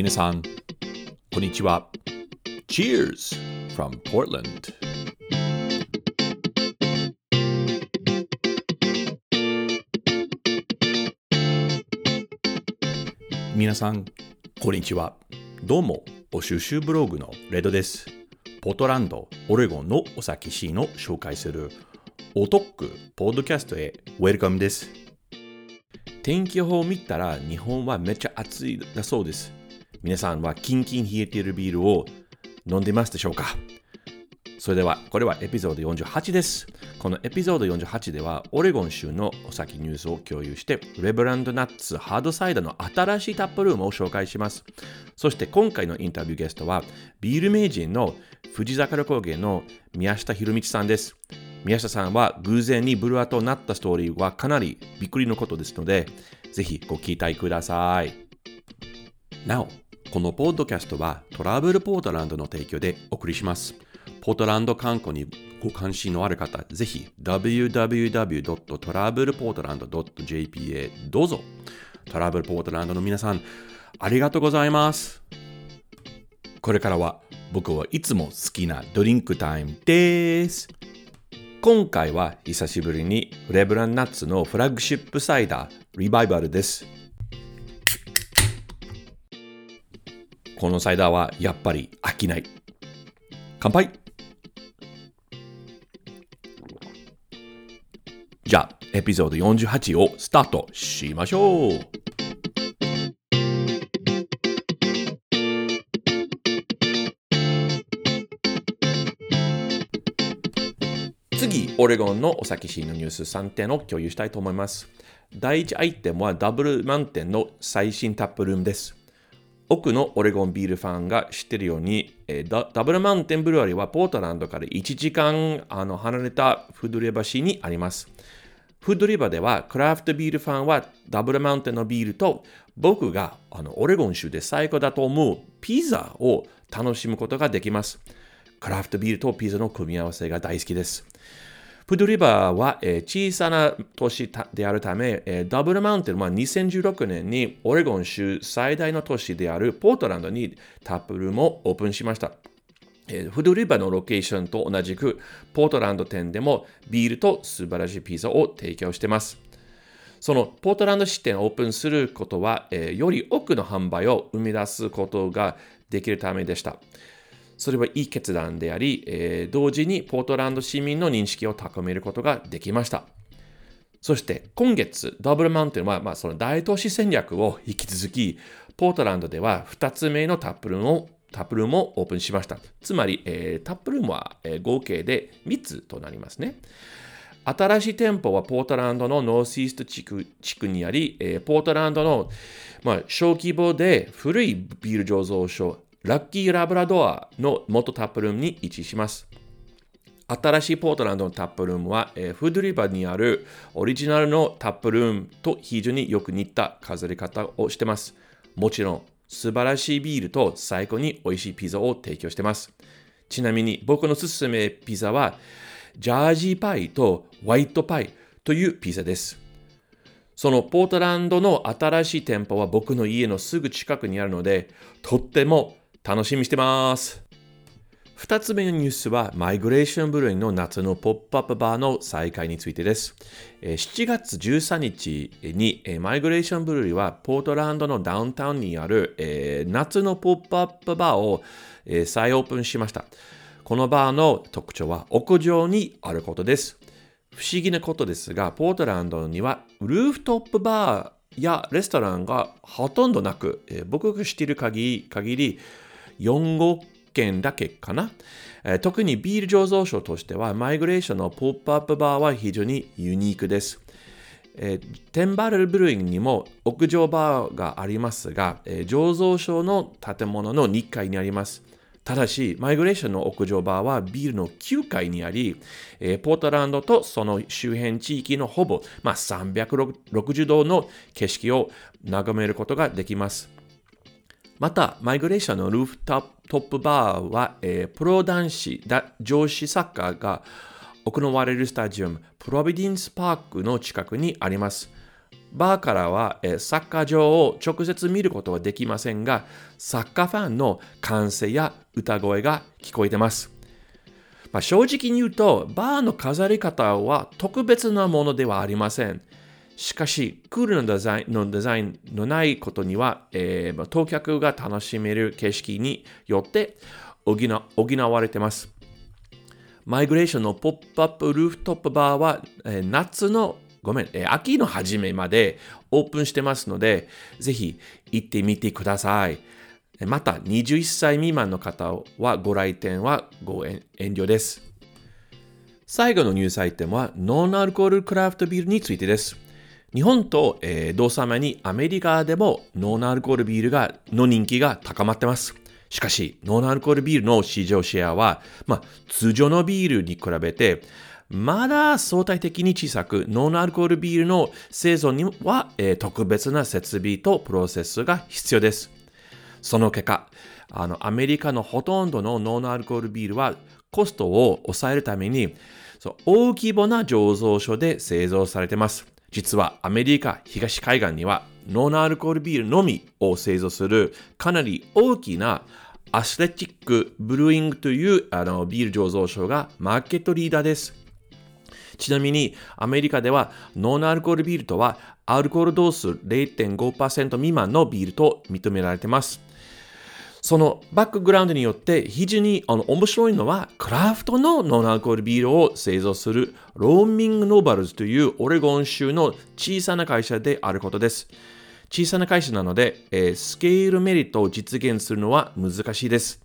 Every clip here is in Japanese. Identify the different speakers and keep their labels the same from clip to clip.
Speaker 1: 皆さん、こんにちは。Cheers from Portland! 皆さん、こんにちは。どうも、お収集ブログのレドです。ポートランド、オレゴンのお酒シーンを紹介するおトックポッドキャストへウェルカムです。天気予報を見たら日本はめっちゃ暑いだそうです。皆さんはキンキン冷えているビールを飲んでますでしょうか？それでは、これはエピソード48です。このエピソード48では、オレゴン州のお酒ニュースを共有して、レブランドナッツハードサイダーの新しいタップルームを紹介します。そして今回のインタビューゲストは、ビール名人の富士坂工芸の宮下博道さんです。宮下さんは偶然にブルワとなったストーリーはかなりびっくりのことですので、ぜひご期待ください。なお、このポッドキャストはトラブルポートランドの提供でお送りします。ポートランド観光にご関心のある方、ぜひ www.travelportland.jp へどうぞ。トラブルポートランドの皆さん、ありがとうございます。これからは僕はいつも好きなドリンクタイムです。今回は久しぶりにレブランナッツのフラッグシップサイダーリバイバルです。このサイダーはやっぱり飽きない。乾杯じゃあ、エピソード48をスタートしましょう次、オレゴンのお酒シーンのニュース3点を共有したいと思います。第1アイテムはダブルマウンテンの最新タップルームです。多くのオレゴンビールファンが知っているように、えー、ダブルマウンテンブルワリーはポートランドから1時間あの離れたフードレバ市にあります。フードリバーでは、クラフトビールファンはダブルマウンテンのビールと、僕があのオレゴン州で最高だと思うピザを楽しむことができます。クラフトビールとピザの組み合わせが大好きです。フドリバーは、えー、小さな都市であるため、えー、ダブルマウンテンは2016年にオレゴン州最大の都市であるポートランドにタップルームをオープンしました。えフドリバーのロケーションと同じく、ポートランド店でもビールと素晴らしいピザを提供しています。そのポートランド支店をオープンすることは、えより多くの販売を生み出すことができるためでした。それはいい決断であり、え同時にポートランド市民の認識を高めることができました。そして今月、ダブルマウンテンは、まあ、その大都市戦略を引き続き、ポートランドでは2つ目のタップルームをタップルームをオープンしました。つまり、えー、タップルームは、えー、合計で3つとなりますね。新しい店舗はポートランドのノースイースト地区地区にあり、えー、ポートランドの、まあ、小規模で古いビール醸造所、ラッキーラブラドアの元タップルームに位置します。新しいポートランドのタップルームは、えー、フードリバーにあるオリジナルのタップルームと非常によく似た飾り方をしています。もちろん、素晴らしいビールと最高に美味しいピザを提供しています。ちなみに僕のすすめピザは、ジャージーパイとホワイトパイというピザです。そのポートランドの新しい店舗は僕の家のすぐ近くにあるので、とっても楽しみにしてます。2つ目のニュースは、マイグレーションブルーイの夏のポップアップバーの再開についてです。7月13日に、マイグレーションブルーイは、ポートランドのダウンタウンにある、夏のポップアップバーを、再オープンしました。このバーの特徴は屋上にあることです。不思議なことですが、ポートランドにはルーフトップバーやレストランがほとんどなく、僕が知っている限り、4、5軒だけかな。特にビール醸造所としては、マイグレーションのポップアップバーは非常にユニークです。えー、10 Barrel Brewing にも屋上バーがありますが、えー、醸造所の建物の2階にあります。ただし、マイグレーションの屋上バーはビールの9階にあり、えー、ポートランドとその周辺地域のほぼ、まあ、360度の景色を眺めることができます。また、マイグレーションのルーフトップバーは、えー、プロ男子上司サッカーが行われるスタジアム、プロビディンスパークの近くにあります。バーからは、えーサッカー場を直接見ることはできませんが、サッカーファンの歓声や歌声が聞こえてます。まあ、正直に言うと、バーの飾り方は特別なものではありません。しかし、クールなデザインのデザインのないことには、えー当客が楽しめる景色によって補補われています。マイグレーションのポップアップルーフトップバーは、えー夏の、ごめん、えー秋の初めまでオープンしてますので、ぜひ行ってみてください。また、21歳未満の方はご来店はご遠慮です。最後のニュースアイテムはノンアルコールクラフトビールについてです。日本と、えー同様にアメリカでもノンアルコールビールがの人気が高まってます。しかし、ノンアルコールビールの市場シェアは、まあ、通常のビールに比べて、まだ相対的に小さく、ノンアルコールビールの製造には、えー特別な設備とプロセスが必要です。その結果、あのアメリカのほとんどのノンアルコールビールはコストを抑えるためにそう大規模な醸造所で製造されています。実はアメリカ東海岸にはノンアルコールビールのみを製造するかなり大きなアスレティックブルーイングというあのビール醸造所がマーケットリーダーです。ちなみにアメリカではノンアルコールビールとはアルコール度数0.5%未満のビールと認められています。そのバックグラウンドによって非常にあの面白いのはクラフトのノンアルコールビールを製造するローミングノーバルズというオレゴン州の小さな会社であることです。小さな会社なので、えースケールメリットを実現するのは難しいです。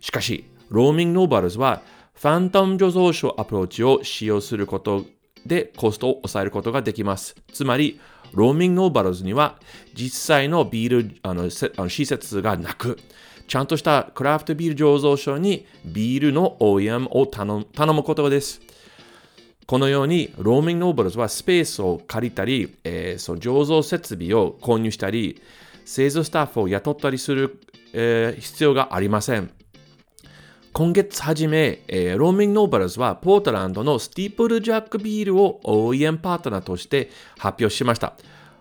Speaker 1: しかし、 Roaming Nobles はファントム醸造所アプローチを使用することでコストを抑えることができます。つまり、 Roaming Nobles には実際のビールあのあの施設がなく、ちゃんとしたクラフトビール醸造所にビールの OEM を頼む頼むことです。このように、 Roaming Nobles はスペースを借りたり、えーその醸造設備を購入したり、製造スタッフを雇ったりする、えー必要がありません。今月初め、えー Roaming Nobles はポートランドの Steeplejack ビールを OEM パートナーとして発表しました。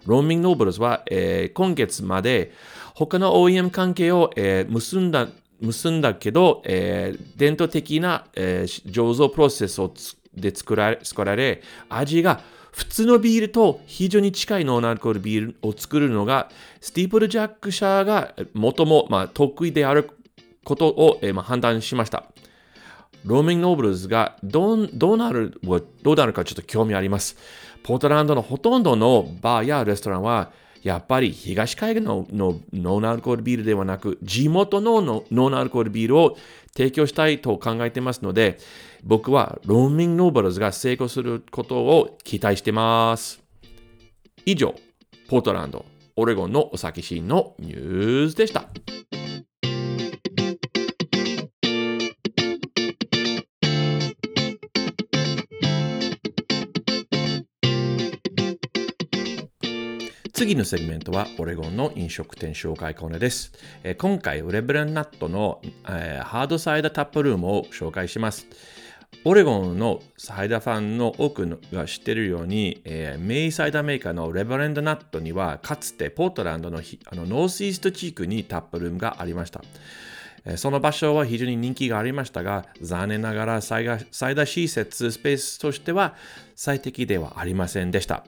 Speaker 1: Roaming Nobles は、えー今月まで他の OEM 関係を、えー結んだ結んだけど、えー伝統的な、えー醸造プロセスをで作られ作られ、味が普通のビールと非常に近いノンアルコールビールを作るのが、スティープルジャック社が最も、まあ、得意であることを、えーまあ、判断しました。ローミングノーブルズがどどうなるどうなるかちょっと興味あります。ポートランドのほとんどのバーやレストランは、やっぱり東海岸ののノンアルコールビールではなく、地元ののノンアルコールビールを提供したいと考えてますので、僕は Roaming Nobles が成功することを期待してます。以上、ポートランド、オレゴンのお酒シーンのニュースでした。次のセグメントはオレゴンの飲食店紹介コーナーです。え今回、レブレンナットの、えハードサイダータップルームを紹介します。オレゴンのサイダーファンの多くが知っているように、えーメイサイダーメーカーのレブレンドナットにはかつてポートランドのあのノースイースト地区にタップルームがありました。えその場所は非常に人気がありましたが、残念ながらサイサイダー施設スペースとしては最適ではありませんでした。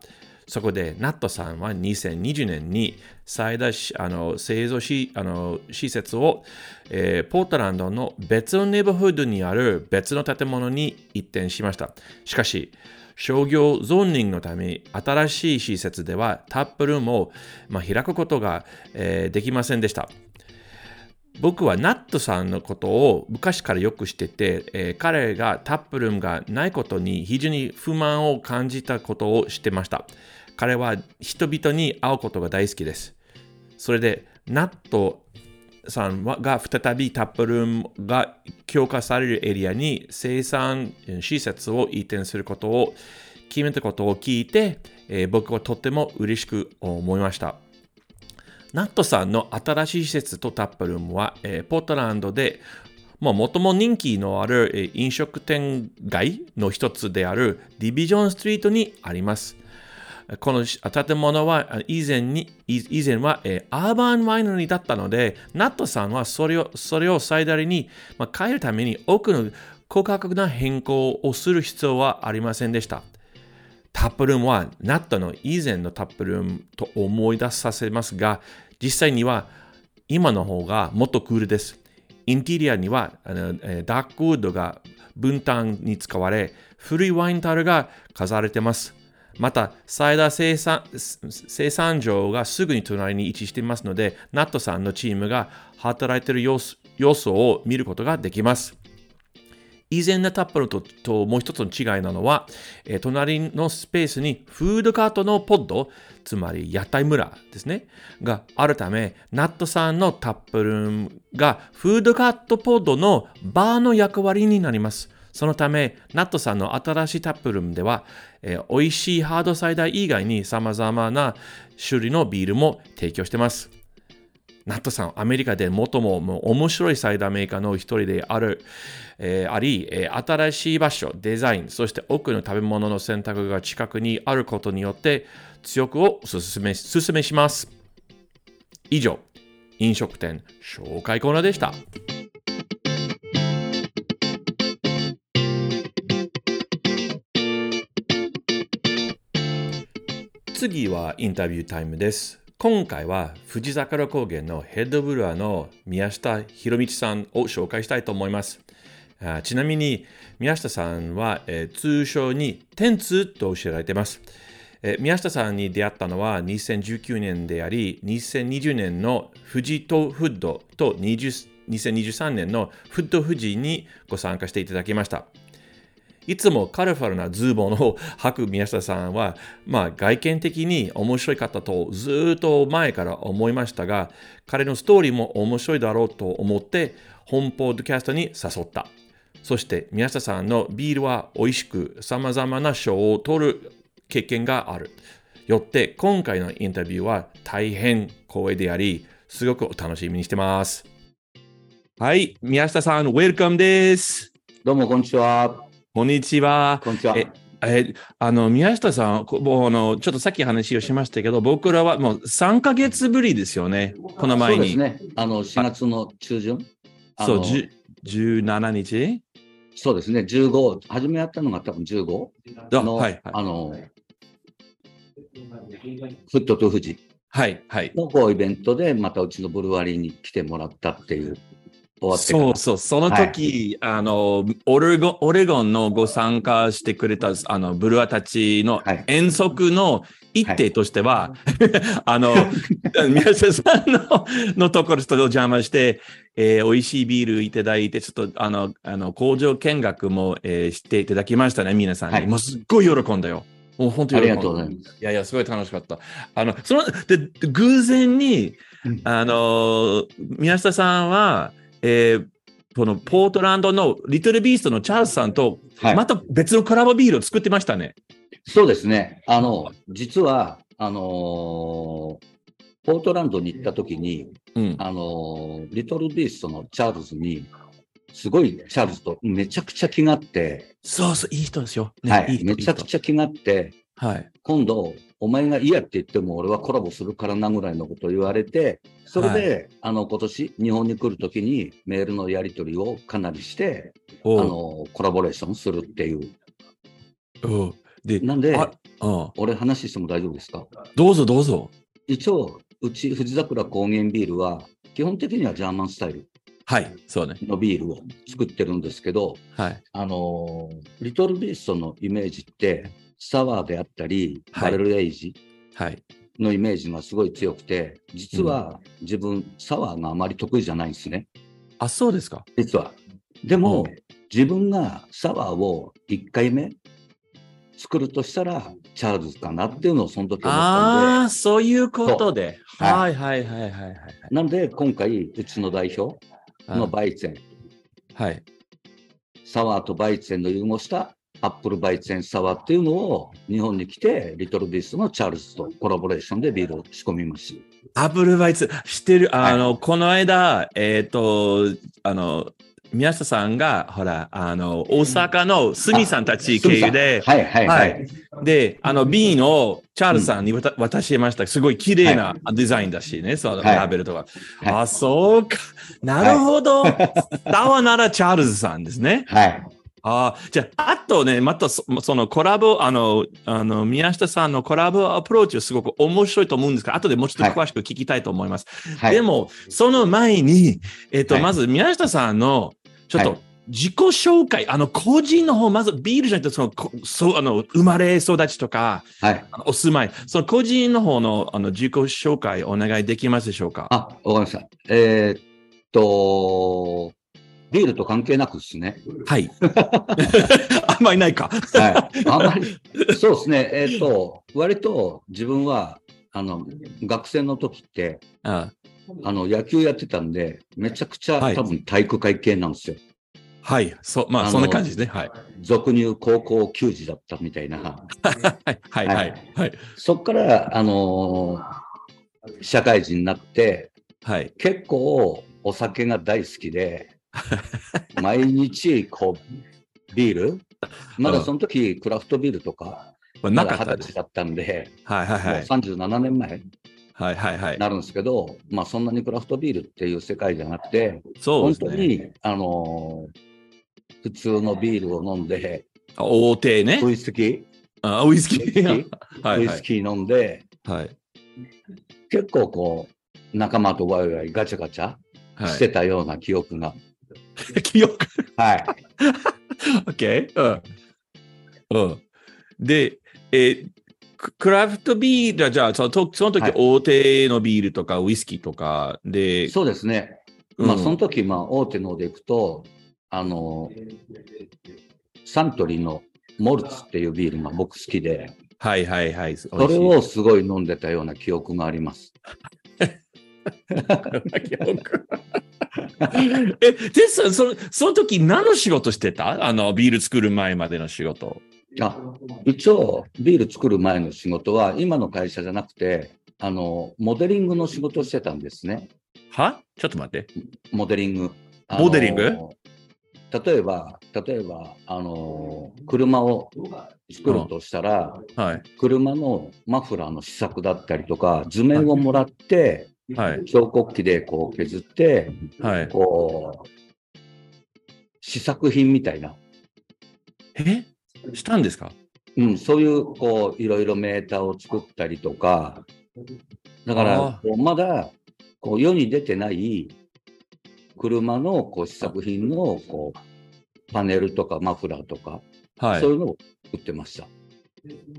Speaker 1: そこで、ナットさんは2020年に最大しあの製造しあの施設を、えーポートランドの別のネイバーフードにある別の建物に移転しました。しかし、商業ゾーニングのため新しい施設ではタップルームを、まあ、開くことが、えーできませんでした。僕はナットさんのことを昔からよく知ってて、えー彼がタップルームがないことに非常に不満を感じたことを知ってました。彼は人々に会うことが大好きです。それで、ナットさんが再びタップルームが強化されるエリアに生産施設を移転することを決めたことを聞いて、えー僕はとっても嬉しく思いました。ナットさんの新しい施設とタップルームは、えーポートランドでもとも人気のある、飲食店街の一つであるディビジョンストリートにあります。この建物は以前に以前は、アーバンワイナリーだったので、ナットさんはそれをそれを最大に、変えるために多くの高価格な変更をする必要はありませんでした。タップルームはナットの以前のタップルームと思い出させますが、実際には今の方がもっとクールです。インテリアにはあのダークウッドが分担に使われ、古いワインタルが飾られています。また、サイダー生産生産場がすぐに隣に位置していますので、ナットさんのチームが働いている様子様子を見ることができます。以前のタップルとともう一つの違いなのは、えー、隣のスペースにフードカートのポッド、つまり屋台村ですね、があるため、ナットさんのタップルームがフードカートポッドのバーの役割になります。そのため、ナットさんの新しいタップルームでは、えー、美味しいハードサイダー以外に様々な種類のビールも提供しています。ナットさん、アメリカで最ももう面白いサイダーメーカーの一人である、えー、あり、えー、新しい場所、デザイン、そして多くの食べ物の選択が近くにあることによって強くを進め進めします。以上、飲食店紹介コーナーでした。次はインタビュータイムです。今回は富士桜高原のヘッドブルワーの宮下博道さんを紹介したいと思います。ちなみに宮下さんは、えー、通称に天通と知られています。えー、宮下さんに出会ったのは2019年であり、2020年の富士とフッドと2023年のフッド富士にご参加していただきました。いつもカラフルなズボンを履く宮下さんは、まあ、外見的に面白い方とずっと前から思いましたが、彼のストーリーも面白いだろうと思って、本ポッドキャストに誘った。そして宮下さんのビールは美味しく様々な賞を取る経験がある。よって今回のインタビューは大変光栄であり、すごくお楽しみにしてます。はい、宮下さん、ウェルカムです。
Speaker 2: どうも、こんにちは。
Speaker 1: こんにちは。
Speaker 2: こんにちは。え
Speaker 1: えあの宮下さんもうあの、ちょっとさっき話をしましたけど、僕らはもう3か月ぶりですよね、この前に。
Speaker 2: そうですね、あの4月の中旬。
Speaker 1: そう、17日？
Speaker 2: そうですね、15、初めやったのが多分15の、はい、はい、あの、フットと富士。
Speaker 1: はい、はい。
Speaker 2: のこうイベントで、またうちのブルワリーに来てもらったっていう
Speaker 1: そうそう、その時、はい、あのオレゴン、オレゴンのご参加してくれたあのブルワたちの遠足の一手としては、はい、あの、宮下さんののところちょっとお邪魔して、えー、美味しいビールいただいて、ちょっとあの、あの工場見学も、えー、していただきましたね、皆さんに。はい、もうすっごい喜んだよ。もう本当
Speaker 2: にありがとうございます。
Speaker 1: いやいや、すごい楽しかった。あの、その、で、偶然に、あの、宮下さんは、えー、このポートランドのリトルビーストのチャールズさんと、また別のコラボビールを作ってましたね。はい、
Speaker 2: そうですね。あの、実は、あのー、ポートランドに行った時に、うん、あのー、リトルビーストのチャールズに、すごいチャールズとめちゃくちゃ気があって、
Speaker 1: そうそう、いい人ですよ。
Speaker 2: ね、はい、いいめちゃくちゃ気があって、
Speaker 1: はい、
Speaker 2: 今度、お前が嫌って言っても俺はコラボするからなぐらいのことを言われて、それで、はい、あの、今年日本に来るときにメールのやり取りをかなりして、あの、コラボレーションするっていう。で、なんで、俺話しても大丈夫ですか？
Speaker 1: どうぞどうぞ。
Speaker 2: 一応、うち富士桜高原ビールは、基本的にはジャーマンスタイル。
Speaker 1: はい、そうね。
Speaker 2: のビールを作ってるんですけど、
Speaker 1: はい。
Speaker 2: あの、リトルビーストのイメージって、サワーであったり、バレルエイジのイメージがすごい強くて、実は自分、サワーがあまり得意じゃないんですね。
Speaker 1: あ、そうですか。
Speaker 2: 実は。でも、自分がサワーを1回目作るとしたら、チャールズかなっていうのをその時思ったんで。あ
Speaker 1: あ、そういうことで。はいはいはいはいはい。
Speaker 2: なので、今回、うちの代表のバイツェン。
Speaker 1: はい。
Speaker 2: サワーとバイツェンの融合したアップルバイツェンサワーっていうのを日本に来て、 Little Beast のチャールズとコラボレーションでビールを仕込みます。
Speaker 1: アップルバイツ、知ってるあの、はい、この間、えっ、ー、と、あの、宮下さんが、ほら、あの、大阪のスミさんたち経由で、
Speaker 2: はいはいは。
Speaker 1: はいで、あの、瓶をチャールズさんに渡,、渡しました。すごい綺麗なデザインだしね、その
Speaker 2: はい
Speaker 1: ラベルとか。
Speaker 2: はい
Speaker 1: あ、そうか。なるほど。タワならチャールズさんですね。
Speaker 2: はい。
Speaker 1: あじゃあ、あとね、またそそのコラボ、あの、あの、宮下さんのコラボアプローチはすごく面白いと思うんですが、後でもうちょっと詳しく聞きたいと思います。
Speaker 2: はい。
Speaker 1: でも、その前に、えっ、と、
Speaker 2: はい
Speaker 1: まず宮下さんの、ちょっと
Speaker 2: はい、
Speaker 1: 自己紹介、あの、個人の方、まずビールじゃなくて、その、こそう、あの、生まれ育ちとか、
Speaker 2: はい。
Speaker 1: お住まい、その個人の方の、あの、自己紹介お願いできますでしょうか？
Speaker 2: あ、わかりました。えーっと、ビールと関係なくですね。
Speaker 1: はい。あんまりないか。
Speaker 2: はい。あんまり、そうですね。えーっと、割と自分は、あの、学生の時って、
Speaker 1: あ
Speaker 2: あの、野球やってたんで、めちゃくちゃ、
Speaker 1: はい
Speaker 2: 多分体育会系なんですよ。
Speaker 1: はい。そう、まあ、
Speaker 2: あの
Speaker 1: そんな感じですね。はい。
Speaker 2: 俗に言う高校球児だったみたいな。
Speaker 1: はい。はい。はい。はい。
Speaker 2: そっから、あのー社会人になって、
Speaker 1: はい。
Speaker 2: 結構お酒が大好きで、毎日こう、ビール？まだその時、クラフトビールとか、
Speaker 1: ま
Speaker 2: だ
Speaker 1: なかったです。
Speaker 2: 二十歳だったんで、
Speaker 1: はい。はい。はい。
Speaker 2: もう37年前に
Speaker 1: はい。はい。はい。
Speaker 2: なるんですけど、まあそんなにクラフトビールっていう世界じゃなくて、本
Speaker 1: そうですね。
Speaker 2: 当に、あのー普通のビールを飲んで、
Speaker 1: あ大手ね
Speaker 2: ウ。イスキー、
Speaker 1: あウイスキー。
Speaker 2: ー？
Speaker 1: はい。はい。
Speaker 2: ウイスキー飲んで、
Speaker 1: はい。
Speaker 2: 結構こう、仲間とワイワイガチャガチャ
Speaker 1: は
Speaker 2: してたような記憶が。
Speaker 1: い。記憶。
Speaker 2: はい。
Speaker 1: OK? うん。うん。で、えーククラフトビールは、じゃあ、そのとその時
Speaker 2: はい
Speaker 1: 大手のビールとかウイスキーとかで、
Speaker 2: そうですね。
Speaker 1: うん
Speaker 2: まあ、その時、まあ、大手のでいくと、あの、サントリーのモルツっていうビールが僕好きで、
Speaker 1: はいはいはい。そ
Speaker 2: それをすごい飲んでたような記憶があります。
Speaker 1: 記 憶え、で、そそのその時何の仕事してた？あの、ビール作る前までの仕事。
Speaker 2: あ一応、ビール作る前の仕事は、今の会社じゃなくて、あの、モデリングの仕事をしてたんですね。
Speaker 1: は？ちょっと待って。
Speaker 2: モデリング。
Speaker 1: モデリング？
Speaker 2: 例えば、例えば、あの、車を作るとしたら、
Speaker 1: はい。
Speaker 2: 車のマフラーの試作だったりとか、図面をもらって、
Speaker 1: はい。
Speaker 2: 彫刻機でこう削って、
Speaker 1: はい。
Speaker 2: こう、試作品みたいな、
Speaker 1: え？したんですか？
Speaker 2: うん、そういう、こう、いろいろメーターを作ったりとか、だか
Speaker 1: あ
Speaker 2: らまだ、こう、世に出てない車のこう試作品の、こう、パネルとかマフラーとか、
Speaker 1: はい
Speaker 2: そう。いうのを作ってました。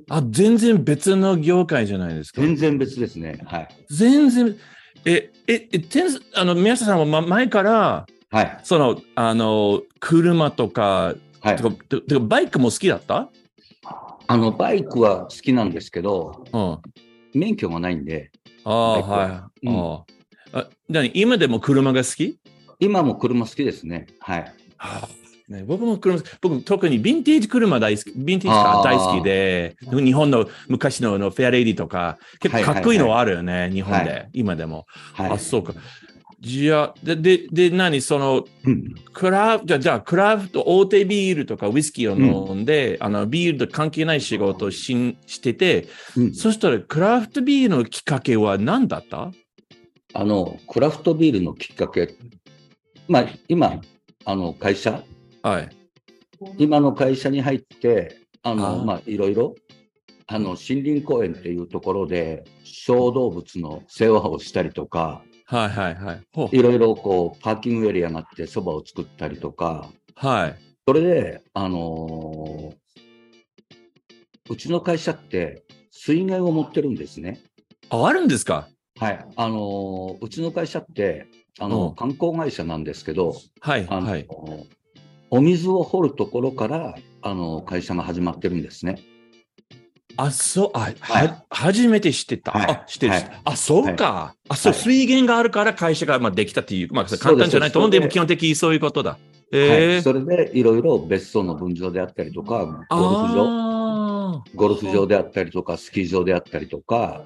Speaker 1: あ、全然別の業界じゃないですか。
Speaker 2: 全然別ですね。はい。
Speaker 1: 全然、え、え、え、テンスあの、宮下さんはま前から、
Speaker 2: はい。
Speaker 1: その、あの、車とか、
Speaker 2: はい
Speaker 1: て。かかバイクも好きだった？
Speaker 2: あの、バイクは好きなんですけど、
Speaker 1: うん。あ
Speaker 2: 免許がないんで、
Speaker 1: あ、
Speaker 2: バイクは
Speaker 1: はい。
Speaker 2: うん
Speaker 1: ああ今でも車が好き？
Speaker 2: 今も車好きですね。はい。
Speaker 1: はあね、僕も車、僕特にヴィンテージ車大好き、ヴィンテージカー。大好きで、日本の昔ののフェアレディとか、結構かっこいいのあるよね、日本で、
Speaker 2: は
Speaker 1: 今でも。
Speaker 2: はい。
Speaker 1: あ、そうか。じゃあ、で、で、で、何その、
Speaker 2: うん。
Speaker 1: クラフじゃあ、じゃあ、クラフト、大手ビールとかウイスキーを飲んで、あの、ビールと関係ない仕事をしんしてて、
Speaker 2: うん。
Speaker 1: そしたら、クラフトビールのきっかけは何だった？
Speaker 2: あの、クラフトビールのきっかけ、まあ、今、あの、会社、
Speaker 1: はい。
Speaker 2: 今の会社に入って、あの、まあ、いろいろ、あの、森林公園っていうところで、小動物の世話をしたりとか、
Speaker 1: はいはいはい。
Speaker 2: いろいろこう、パーキングエリアがあって、そばを作ったりとか、
Speaker 1: はい。
Speaker 2: それで、あのーうちの会社って、水源を持ってるんですね。
Speaker 1: あ、あるんですか？
Speaker 2: はい。あのーうちの会社って、あの、
Speaker 1: うん
Speaker 2: 観光会社なんですけど、
Speaker 1: はい
Speaker 2: あの、
Speaker 1: はい。
Speaker 2: お水を掘るところから、あの、会社が始まってるんですね。
Speaker 1: あ、そう、あ、
Speaker 2: はい
Speaker 1: は、初めて知ってた。
Speaker 2: はい
Speaker 1: あ、知ってる、
Speaker 2: はい
Speaker 1: あ、そうか。あ、そう、
Speaker 2: はい
Speaker 1: 水源があるから会社がまあできたっていう、まあ、簡単じゃないと思うんで、
Speaker 2: です
Speaker 1: 基本的にそういうことだ。
Speaker 2: は
Speaker 1: ええ
Speaker 2: い。それで、いろいろ別荘の分譲であったりとか、ゴルフ場、
Speaker 1: あ
Speaker 2: ゴルフ場であったりとか、スキー場であったりとか、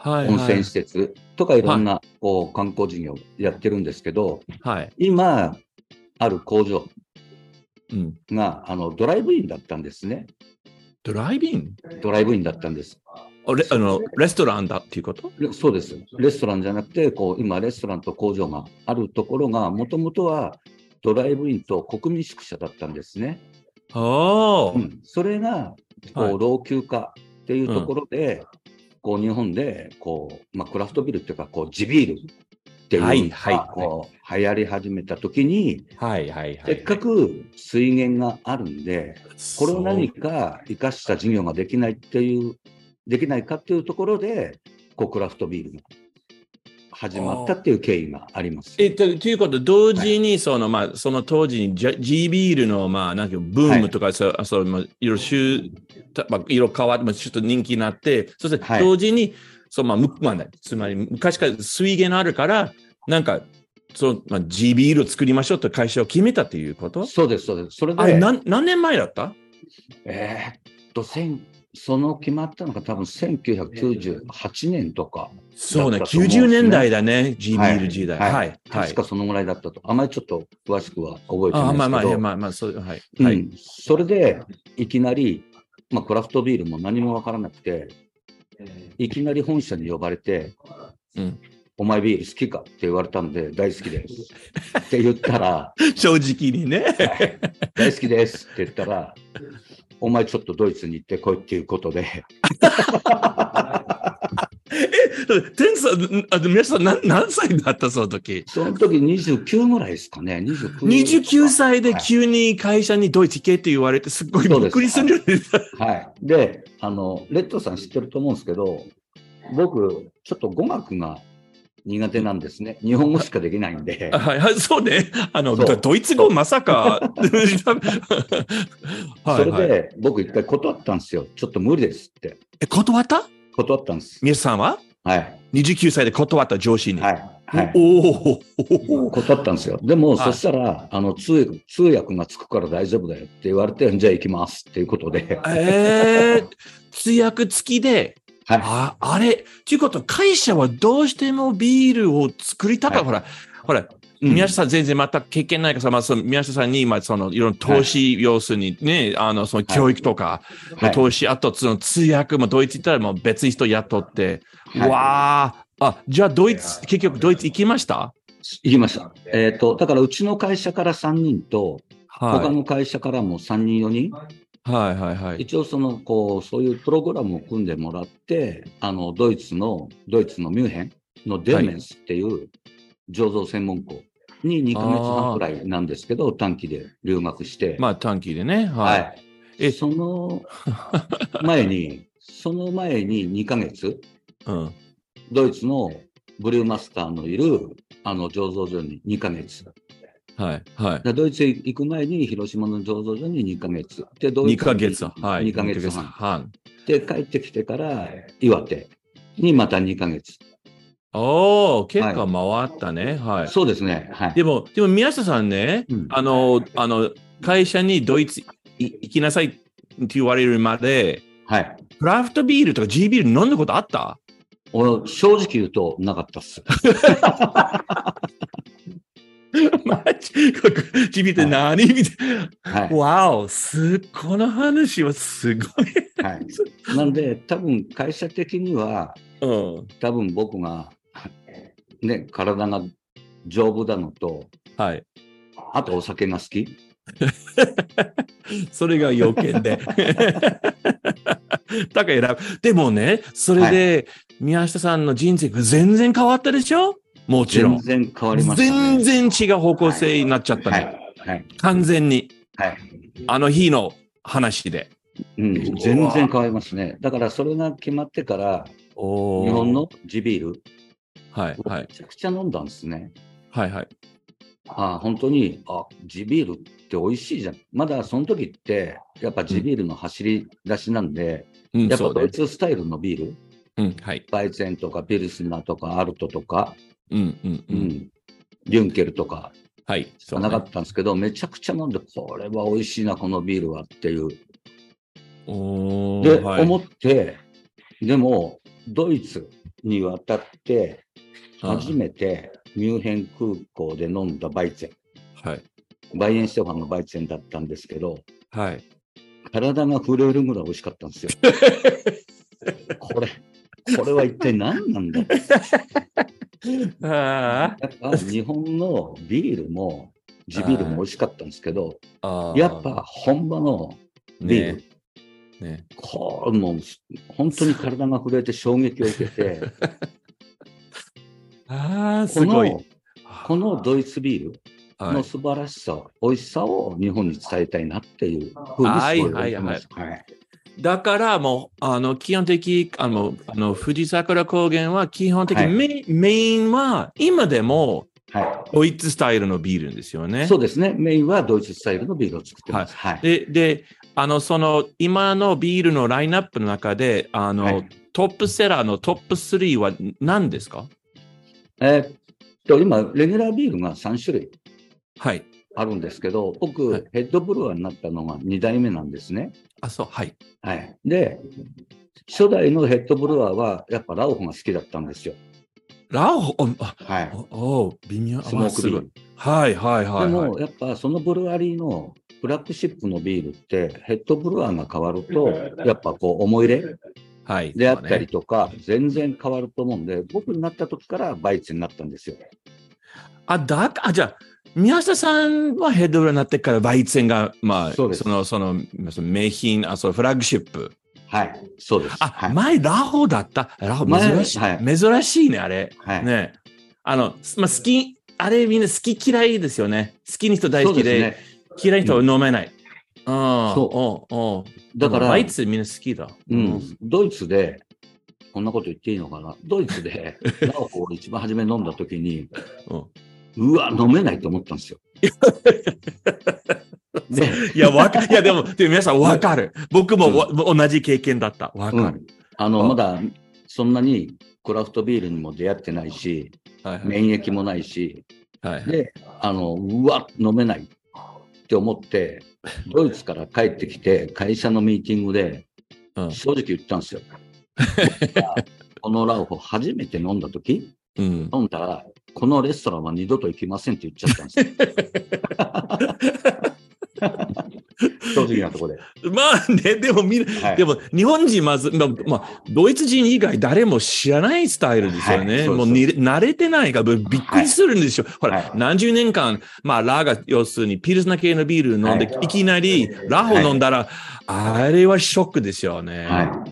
Speaker 1: あ、はい、
Speaker 2: 温泉
Speaker 1: はい
Speaker 2: 施設とかいろんな、こう観光事業やってるんですけど、
Speaker 1: はい。
Speaker 2: 今、ある工場
Speaker 1: うん。
Speaker 2: が、あの、ドライブインだったんですね。
Speaker 1: ドライブイン？
Speaker 2: ドライブインだったんです。
Speaker 1: あレあのレストランだっていうこと？
Speaker 2: でそうです。レストランじゃなくて、こう、今、レストランと工場があるところが、もともとはドライブインと国民宿舎だったんですね。
Speaker 1: ああ、
Speaker 2: うん、それが、こう、
Speaker 1: はい
Speaker 2: 老朽化っていうところで、こう、日本で、こう、まあ、クラフトビールっていうか、こう、地ビールっていうのが、
Speaker 1: はいはい。
Speaker 2: こう、流行り始めたときに、
Speaker 1: はいはいはい。
Speaker 2: せっかく水源があるんで、これを何か生かした事業ができないっていう、できないかっていうところで、こう、クラフトビールが始まったっていう経緯があります。
Speaker 1: えとということ、同時にその、まあ、その当時に G ビールの、まあ、なんかブームとか、そうそうまあ、いろいろ週、たまあ、色変わって、まあ、ちょっと人気になって、そして
Speaker 2: はい。
Speaker 1: 同時に、そうまあ、むまあ、つまり昔から水源のあるから、なんか、そうまあ、G ビールを作りましょうと会社を決めたっていうこと？
Speaker 2: そうです、そうです。それ
Speaker 1: あれ
Speaker 2: で、
Speaker 1: 何何年前だった？
Speaker 2: えーっと、千その決まったのが多分1998年とか、
Speaker 1: そうね、
Speaker 2: だったと思うね
Speaker 1: 90年代だね、G ビール時代。
Speaker 2: はい
Speaker 1: はい。はい
Speaker 2: 確かそのぐらいだったと。あまりちょっと詳しくは覚えて
Speaker 1: あまあまあ、
Speaker 2: ないですけど、
Speaker 1: まあまあ、そう、はい。はい。
Speaker 2: うん、それでいきなり、まあ、クラフトビールも何もわからなくて、いきなり本社に呼ばれて、
Speaker 1: うん
Speaker 2: お前ビール好きかって言われたんで、大好きです。って言ったら、
Speaker 1: 正直にね。
Speaker 2: 大好きですって言ったら、お前ちょっとドイツに行ってこいっていうことで、
Speaker 1: テンさん、あ皆さん何何歳だった？その時
Speaker 2: その時29ぐらいですかね、29
Speaker 1: 29歳で
Speaker 2: はい
Speaker 1: 急に会社にドイツ行けって言われて、すっごいびっくりするんじゃないですか。
Speaker 2: はい。で、あの、レッドさん知ってると思うんですけど、僕、ちょっと語学が苦手なんですね。日本語しかできないんで。
Speaker 1: はいはい、そうね。あの、ドイツ語まさか。
Speaker 2: それで、僕一回断ったんですよ。ちょっと無理ですって。
Speaker 1: え、断った？
Speaker 2: 断ったんです。
Speaker 1: 皆さんは？
Speaker 2: はい。
Speaker 1: ?29 歳で断った上司に。
Speaker 2: はい。はい。
Speaker 1: おお。
Speaker 2: 断ったんですよ。でも、
Speaker 1: はい
Speaker 2: そしたら、あの、通訳、通訳がつくから大丈夫だよって言われて、じゃあ行きますっていうことで。
Speaker 1: えー、通訳付きで、
Speaker 2: はい。
Speaker 1: ああれ、ということは会社はどうしてもビールを作りたか、
Speaker 2: はい。
Speaker 1: ほら、ほら、
Speaker 2: うん。
Speaker 1: 宮下さん全然また経験ないからさ、まあ、その宮下さんに今、その、いろんな投資要素にね、あの、その教育とか、
Speaker 2: はい。
Speaker 1: 投資、あとその通訳もドイツ行ったらもう別に人雇って、
Speaker 2: はい。
Speaker 1: わあ、あ、じゃあドイツ、結局ドイツ行きました？
Speaker 2: 行きました。えっ、と、だからうちの会社から3人と、他
Speaker 1: はい。
Speaker 2: の会社からも3人、4人、
Speaker 1: はいはいはい。
Speaker 2: 一応その、こう、そういうプログラムを組んでもらって、あの、ドイツの、ドイツのミュンヘンのデルメンスっていう醸造専門校に2ヶ月半くらいなんですけど、短期で留学して、
Speaker 1: まあ短期でね。は。
Speaker 2: はいい。
Speaker 1: え
Speaker 2: その前に、その前に2ヶ月、
Speaker 1: うん。
Speaker 2: ドイツのブリューマスターのいる、あの、醸造所に2ヶ月。
Speaker 1: はい。はい。
Speaker 2: でドイツへ行く前に広島の醸造所に2ヶ月。で、ドイ
Speaker 1: 2
Speaker 2: ツ
Speaker 1: ヶ月。はい。
Speaker 2: 2ヶ月半。
Speaker 1: 半。
Speaker 2: で、帰ってきてから、岩手にまた2ヶ月。
Speaker 1: おお、結構回ったね。はい。
Speaker 2: そうですね。はい。
Speaker 1: でも、でも宮下さんね、
Speaker 2: うん
Speaker 1: あの、あの、会社にドイツい行きなさいって言われるまで、
Speaker 2: はい。
Speaker 1: クラフトビールとか G ビール飲んだことあった？
Speaker 2: 俺正直言うと、なかったっす。
Speaker 1: マジ？ールって何？みたい
Speaker 2: はい
Speaker 1: な。。わお、す、この話はすごい。
Speaker 2: はい。なんで、多分会社的には、
Speaker 1: うん。
Speaker 2: 多分僕が、ね、体が丈夫だのと、
Speaker 1: はい。
Speaker 2: あとお酒が好き？
Speaker 1: それが要件で。だから選ぶ。でもね、それで、宮下さんの人生が全然変わったでしょ？もちろん。
Speaker 2: 全然変わりましたね。
Speaker 1: 全然違う方向性になっちゃったね。
Speaker 2: はい。はい。
Speaker 1: 完全に。
Speaker 2: はい。
Speaker 1: あの日の話で。
Speaker 2: うん、全然変わりますね。だからそれが決まってから、
Speaker 1: お
Speaker 2: 日本の地ビール
Speaker 1: はい、はい
Speaker 2: め。ちゃくちゃ飲んだんですね。
Speaker 1: はい、はい。
Speaker 2: あ本当に、あ、地ビールって美味しいじゃん。まだその時って、やっぱ地ビールの走り出しなんで、
Speaker 1: うん、
Speaker 2: やっぱ。ドイツスタイルのビール、
Speaker 1: うん、はい。
Speaker 2: バイゼンとかビルスナーとかアルトとか、
Speaker 1: うん、うん、う。
Speaker 2: うんん、リュンケルとか
Speaker 1: はい。そうね
Speaker 2: しかなかったんですけど、めちゃくちゃ飲んで、これは美味しいな、このビールはっていう。で、
Speaker 1: はい
Speaker 2: 思って、でも、ドイツに渡って、初めてミュンヘン空港で飲んだバイゼン。
Speaker 1: はい。
Speaker 2: バイエンシテファンのバイチェンだったんですけど、
Speaker 1: はい。
Speaker 2: 体が震えるぐらい美味しかったんですよ。これ、これは一体何なんだ
Speaker 1: あ
Speaker 2: やっぱ日本のビールも、地ビールも美味しかったんですけど、やっぱ本場のビール、
Speaker 1: ね。ね。
Speaker 2: これもう本当に体が震えて衝撃を受けて、
Speaker 1: あすごい。
Speaker 2: の。このドイツビール
Speaker 1: はい、
Speaker 2: の素晴らしさ、美味しさを日本に伝えたいなっていうふうに
Speaker 1: はい。
Speaker 2: すご思ましたはい
Speaker 1: だからもう、あの、基本的、あの、あの富士桜高原は基本的に
Speaker 2: はい
Speaker 1: メ,、メインは今でも
Speaker 2: は
Speaker 1: ドイツスタイルのビールですよね。
Speaker 2: い。そうですね。メインはドイツスタイルのビールを作ってます。はい。
Speaker 1: で、で、あの、その、今のビールのラインナップの中で、あの、
Speaker 2: はい
Speaker 1: トップセラーのトップ3は何ですか？
Speaker 2: えーっと、今、レギュラービールが3種類
Speaker 1: はい。
Speaker 2: あるんですけど、僕、
Speaker 1: はい
Speaker 2: ヘッドブルワーになったのが2代目なんですね。
Speaker 1: あ、そう、はい。
Speaker 2: はい。で、初代のヘッドブルワーは、やっぱラオホが好きだったんですよ。
Speaker 1: ラオホ、あ
Speaker 2: はい。
Speaker 1: おお微妙。
Speaker 2: スモークビール。
Speaker 1: はいはいはい、はい。
Speaker 2: でも、やっぱそのブルワリーのフラッグシップのビールって、ヘッドブルワーが変わると、やっぱこう思い入れ
Speaker 1: はい、
Speaker 2: であったりとか、全然変わると思うんで、僕になった時からバイツになったんですよ。
Speaker 1: あ、だか、あ、じゃあ、宮下さんはヘッドブラになってからバイツェンが、まあ、
Speaker 2: そ
Speaker 1: の、その、その名品、あ、そのフラッグシップ。
Speaker 2: はい。そうです。
Speaker 1: あ、
Speaker 2: はい。
Speaker 1: 前ラホだった？ラホ
Speaker 2: 前
Speaker 1: 珍しい、
Speaker 2: はい
Speaker 1: 珍しいね、あれ。
Speaker 2: はい
Speaker 1: ね。あの、まあ、好き、あれみんな好き嫌いですよね。好きな人大好きで、
Speaker 2: ですね。
Speaker 1: 嫌いな人は飲めない。ああ、
Speaker 2: そ
Speaker 1: うん、うん。
Speaker 2: だから
Speaker 1: バイツみんな好きだ。
Speaker 2: うん、ドイツで、こんなこと言っていいのかな？ドイツで ラオホを一番初め飲んだ時に、
Speaker 1: うん
Speaker 2: うわ、飲めないと思ったんですよ。で、
Speaker 1: いや、わかる。いや、でも、でも皆さんわかる。僕もわ、同じ経験だった。わかる。
Speaker 2: あの、
Speaker 1: あ
Speaker 2: まだそんなにクラフトビールにも出会ってないし、
Speaker 1: はいはい。
Speaker 2: 免疫もないし、
Speaker 1: はいはい
Speaker 2: で、あの、うわ、飲めないって思って、ドイツから帰ってきて、会社のミーティングで
Speaker 1: うん
Speaker 2: 正直言ったんですよ。このラオホ初めて飲んだ時
Speaker 1: うん。
Speaker 2: 飲んだら、このレストランは二度と行きませんって言っちゃったんですよ。正直なところで。
Speaker 1: まあね、でもみ
Speaker 2: はい
Speaker 1: でも日本人まず、まあ、まあ、ドイツ人以外誰も知らないスタイルですよね。
Speaker 2: はいそうそう
Speaker 1: もうに慣れてないからびっくりするんですよ。ほら、
Speaker 2: はい
Speaker 1: 何十年間、まあ、ラーが要するにピルスナ系のビール飲んで、、
Speaker 2: はい
Speaker 1: きなりラホ飲んだら、あれはショックですよね。
Speaker 2: は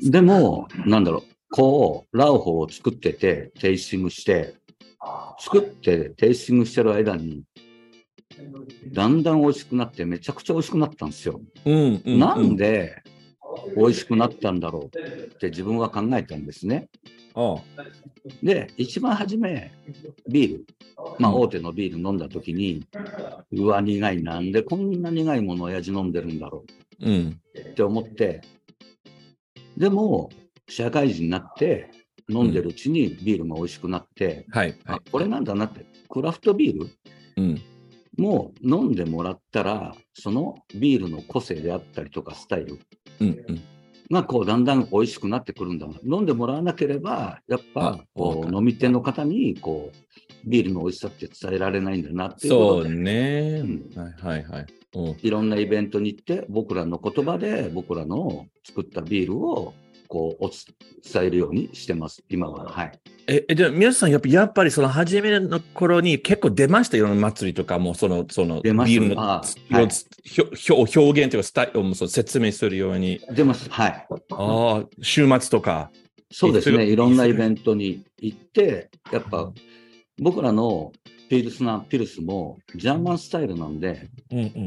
Speaker 2: い。でも、なんだろう、こう、ラオホを作ってて、テイスティングして、作ってテイスティングしてる間に、だんだん美味しくなって、めちゃくちゃ美味しくなったんですよ。
Speaker 1: うん、うん。
Speaker 2: なんで美味しくなったんだろうって自分は考えたんですね。
Speaker 1: あ
Speaker 2: で、一番初め、ビール、まあ大手のビール飲んだ時に、うわ、苦い、なんでこんな苦いものを親父飲んでるんだろう
Speaker 1: うん。
Speaker 2: って思って、でも、社会人になって飲んでるうちにビールが美味しくなって、
Speaker 1: はい。は
Speaker 2: あこれなんだなって、クラフトビール
Speaker 1: い。うん。
Speaker 2: も飲んでもらったら、そのビールの個性であったりとかスタイル
Speaker 1: うん。うん。
Speaker 2: がこうだんだん美味しくなってくるんだな。飲んでもらわなければ、やっ
Speaker 1: あ
Speaker 2: ぱこう飲み手の方にこうビールの美味しさって伝えられないんだなっていうこ
Speaker 1: そうね。
Speaker 2: ん
Speaker 1: はいはいはい。うん
Speaker 2: いろんなイベントに行って、僕らの言葉で僕らの作ったビールをこうおつ伝えるようにしてます、今は。はい。
Speaker 1: え、えじゃあ皆さんやっぱやっぱりその初めの頃に結構出ましたよ、いろんな祭りとかも、その、その、
Speaker 2: 出ます
Speaker 1: ビールの
Speaker 2: はい
Speaker 1: ひょ表表現というかスタイルをもそう説明するように。
Speaker 2: 出ます。はい。
Speaker 1: ああ、週末とか。
Speaker 2: そうですね。
Speaker 1: い
Speaker 2: ろんなイベントに行って、やっぱ僕らのピルスナー、ピルスもジャーマンスタイルなんで、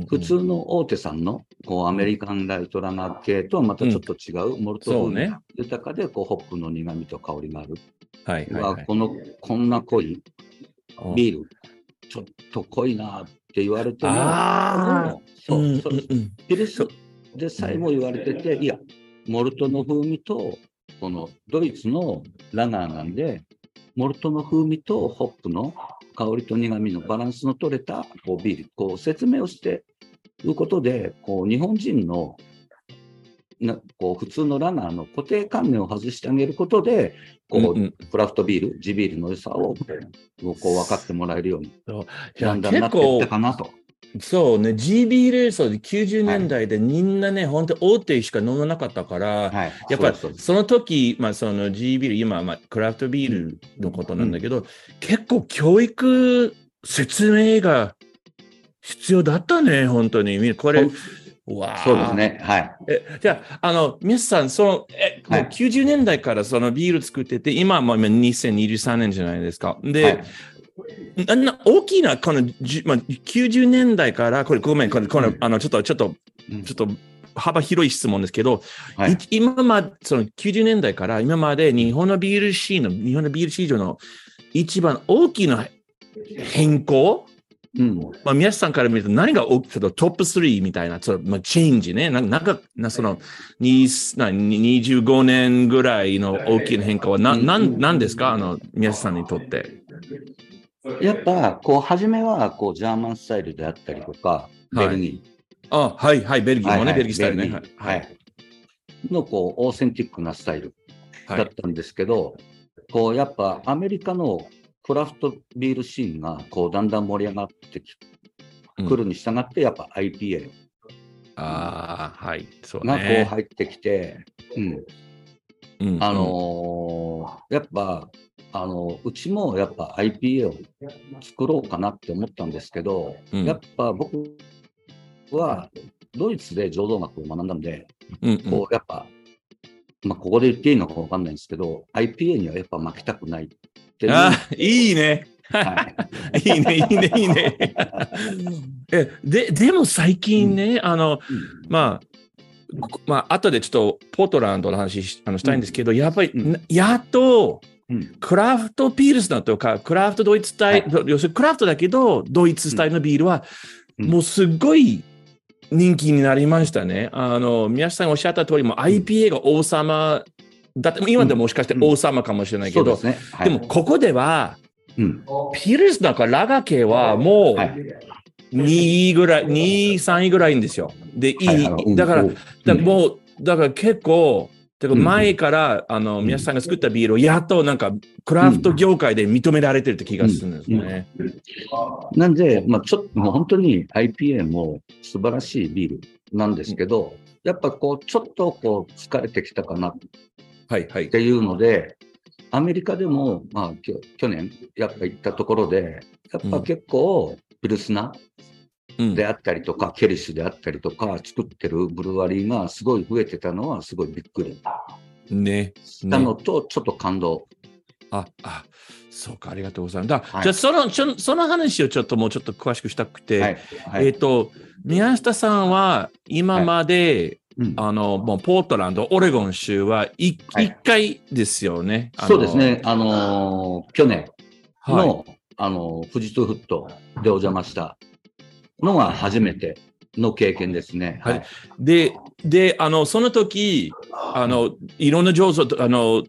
Speaker 2: 普通の大手さんのこうアメリカンライトラガー系とはまたちょっと違う、モルト風味が豊かでこうホップの苦味と香りがある。
Speaker 1: はいはいはい。
Speaker 2: このこんな濃い
Speaker 1: うん。
Speaker 2: ビール、ちょっと濃いなって言われても、
Speaker 1: ああ、
Speaker 2: そう、
Speaker 1: うん
Speaker 2: ピルスでさえも言われてて、いや、モルトの風味と、このドイツのラガーなんで、モルトの風味とホップの香りと苦味のバランスの取れたこうビール、こう説明をしていることで、こう日本人のなこう普通のラナーの固定観念を外してあげることで、こう、
Speaker 1: うんうん
Speaker 2: クラフトビール、地ビールの良さを、こう分かってもらえるように、だんだんなっていったかなと。
Speaker 1: そうね、GB レースは90年代でみんなね、本当大手しか飲まなかったから、
Speaker 2: はい。
Speaker 1: やっぱ
Speaker 2: そうです
Speaker 1: その時、まあその G ビール、今、まあクラフトビールのことなんだけど、結構教育、説明が必要だったね、本当に。みこれ、わあ
Speaker 2: そうです。ね。はい。
Speaker 1: えじゃあ、あの、皆さん、その、え、
Speaker 2: はい
Speaker 1: もう90年代からそのビール作ってて、今はもう今2023年じゃないですか。で、
Speaker 2: はい
Speaker 1: あんな大きな、この、じまあ、90年代から、これ、ごめん、これ、この、
Speaker 2: うん
Speaker 1: あの、ちょっと、ちょっと、
Speaker 2: うん
Speaker 1: ちょっと、幅広い質問ですけど、
Speaker 2: はい
Speaker 1: い今まで、その90年代から今まで日本のビールシーンの、日本のビール市場の一番大きな変更、
Speaker 2: うん。
Speaker 1: まあ、宮下さんから見ると何が大きちょっとトップ3みたいな、そのまあ、チェンジね？ななんか、なその、になに25年ぐらいの大きな変化は、な、なん、なんですか？あの、宮下さんにとって。
Speaker 2: やっぱ、こう、初めは、こう、ジャーマンスタイルであったりとか、ベルギ
Speaker 1: あ、はい、はい、ベルギ
Speaker 2: ー。
Speaker 1: ーもね、ベルギースタイルね。
Speaker 2: はい。の、こう、オーセンティックなスタイル。だったんですけど、こう、やっぱ、アメリカのクラフトビールシーンが、こう、だんだん盛り上がってくるに従って、やっぱ IPA
Speaker 1: ああ、はい。そう
Speaker 2: がこう
Speaker 1: ね。
Speaker 2: 入ってきて、うん。
Speaker 1: うん
Speaker 2: あ、のーやっぱ、あの、うちもやっぱ IPA を作ろうかなって思ったんですけど、
Speaker 1: うん
Speaker 2: やっぱ僕はドイツで醸造学を学んだんで、
Speaker 1: うんうん
Speaker 2: こうやっぱ、まあ、ここで言っていいのかわかんないんですけど、IPA にはやっぱ負けたくないって。
Speaker 1: あいいね。
Speaker 2: はい
Speaker 1: いいね、いいね、いいね。え、で、でも最近ね、あの、まあ、こまあ、後でちょっとポートランドの話しあのしたいんですけど、やっぱり、やっと、
Speaker 2: うん。
Speaker 1: クラフトピールスだとか、クラフトドイツスタイル、要するにクラフトだけど、ドイツスタイルのビールは、
Speaker 2: うん。
Speaker 1: もうすっごい人気になりましたね。あの、宮下さんがおっしゃった通り、もう IPA が王様だって、今でももしかして王様かもしれないけど、
Speaker 2: ですね。はい。
Speaker 1: でも、ここでは、
Speaker 2: うん。
Speaker 1: ピールスなんかラガ系はもう
Speaker 2: はい。
Speaker 1: 2位ぐらい、2位、3位ぐらいんですよ。で、いい。
Speaker 2: はい。はい
Speaker 1: だから、
Speaker 2: うん。
Speaker 1: だからもう、だから結構、だか前から、あの、宮下さんが作ったビールをやっとなんか、クラフト業界で認められてるって気がするんですね。
Speaker 2: なんで、まあ、ちょっともう本当に IPA も素晴らしいビールなんですけど、やっぱこう、ちょっとこう、疲れてきたかな。っ
Speaker 1: はい、はい。
Speaker 2: ていうので、アメリカでも、まあ、きょ去年、やっぱ行ったところで、やっぱ結構、ピルスナ
Speaker 1: うん
Speaker 2: であったりとか、ケリスであったりとか、作ってるブルワリーがすごい増えてたのは、すごいびっくり
Speaker 1: ね。
Speaker 2: したのと、ちょっと感動。
Speaker 1: あ、あ、そうか、ありがとうございます。だ
Speaker 2: はい
Speaker 1: じゃあ、その、ちょその話をちょっともうちょっと詳しくしたくて、
Speaker 2: はい。はい
Speaker 1: えっ、と、宮下さんは今まで、
Speaker 2: うん
Speaker 1: あの、もうポートランド、オレゴン州はい一
Speaker 2: はい
Speaker 1: 回ですよね。
Speaker 2: そうですね。。あのー去年
Speaker 1: はい。
Speaker 2: の、あのー富士通フットでお邪魔したのが初めての経験ですね。
Speaker 1: はいで、で、あの、その時、あの、いろんな醸造、あの、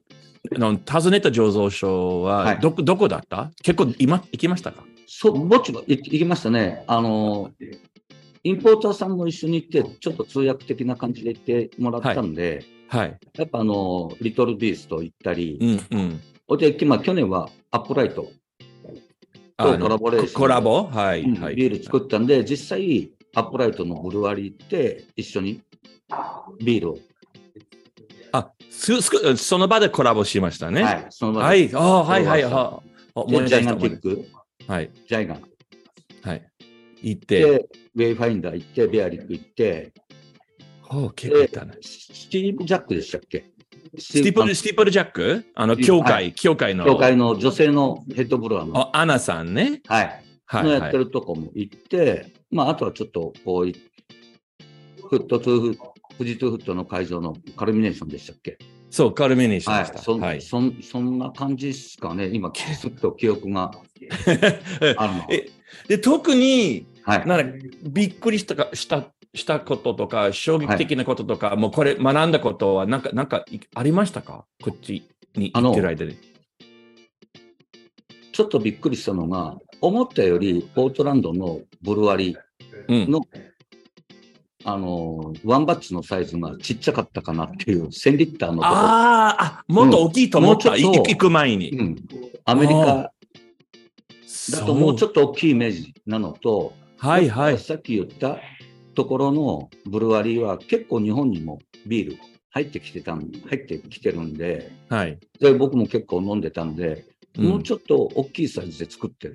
Speaker 1: あの訪ねた醸造所
Speaker 2: は
Speaker 1: はいどこ、どこだった？結構今行きましたか？
Speaker 2: そう、ぼちぼち行きましたね。あのーインポーターさんも一緒に行って、ちょっと通訳的な感じで行ってもらったんで、
Speaker 1: はい。
Speaker 2: やっぱあのーリトルビースト行ったり、
Speaker 1: うんうん。
Speaker 2: ほいで、まあ、去年はアップライト、
Speaker 1: あの
Speaker 2: コラボレーション
Speaker 1: コラボ？はい。
Speaker 2: ビール作ったんで、実際、アップライトのブルワリー行って、一緒にビールを、
Speaker 1: あ、す、す、その場でコラボしましたね。
Speaker 2: はい、その場で
Speaker 1: はい。あはいはい。
Speaker 2: コラボ
Speaker 1: あ思い
Speaker 2: で Gigantic、
Speaker 1: はい。
Speaker 2: ジャイガン。
Speaker 1: はい。行って。
Speaker 2: で、 Wayfinder 行って、 Baerlic 行って、
Speaker 1: お結構行ったね。
Speaker 2: スティーブ・ジャックでしたっけ？ス
Speaker 1: スティープル、スティープルジャック？あの、教会、教会の。
Speaker 2: 教会の女性のヘッドブルワーの、
Speaker 1: あアナさんね。
Speaker 2: はい、
Speaker 1: はい。
Speaker 2: のやって
Speaker 1: はい、
Speaker 2: るとこも行って、まあ、あとはちょっと、こうい、フットトゥーフッ富士トゥーフットの会場のカルミネーションでしたっけ？
Speaker 1: そう、カルミネーションでした。
Speaker 2: はいそん
Speaker 1: はい。
Speaker 2: そんそんな感じですかね、今、ずっと記憶が あるの。
Speaker 1: えで、特に、
Speaker 2: はい。
Speaker 1: なんか、びっくりしたか、した、したこととか、衝撃的なこととか、もうこれ学んだことは、なんか、なんか、いありましたか？こっちに行ってる間に。
Speaker 2: ちょっとびっくりしたのが、思ったよりポートランドのブルワリ
Speaker 1: うん。
Speaker 2: の、あの、ワンバッチのサイズがちっちゃかったかなっていう、1000リッターのとこ
Speaker 1: あーあ、もっと大きいと思った、
Speaker 2: うん
Speaker 1: く前に。
Speaker 2: うん。アメリカだともうち
Speaker 1: ょっ
Speaker 2: と大きいイメージなのと、
Speaker 1: と。はいはい。
Speaker 2: さっき言ったところのブルワリーは結構日本にもビール入ってきてたん、入ってきてるんで、
Speaker 1: はい。
Speaker 2: で僕も結構飲んでたんで、もうちょっと大きいサイズで作って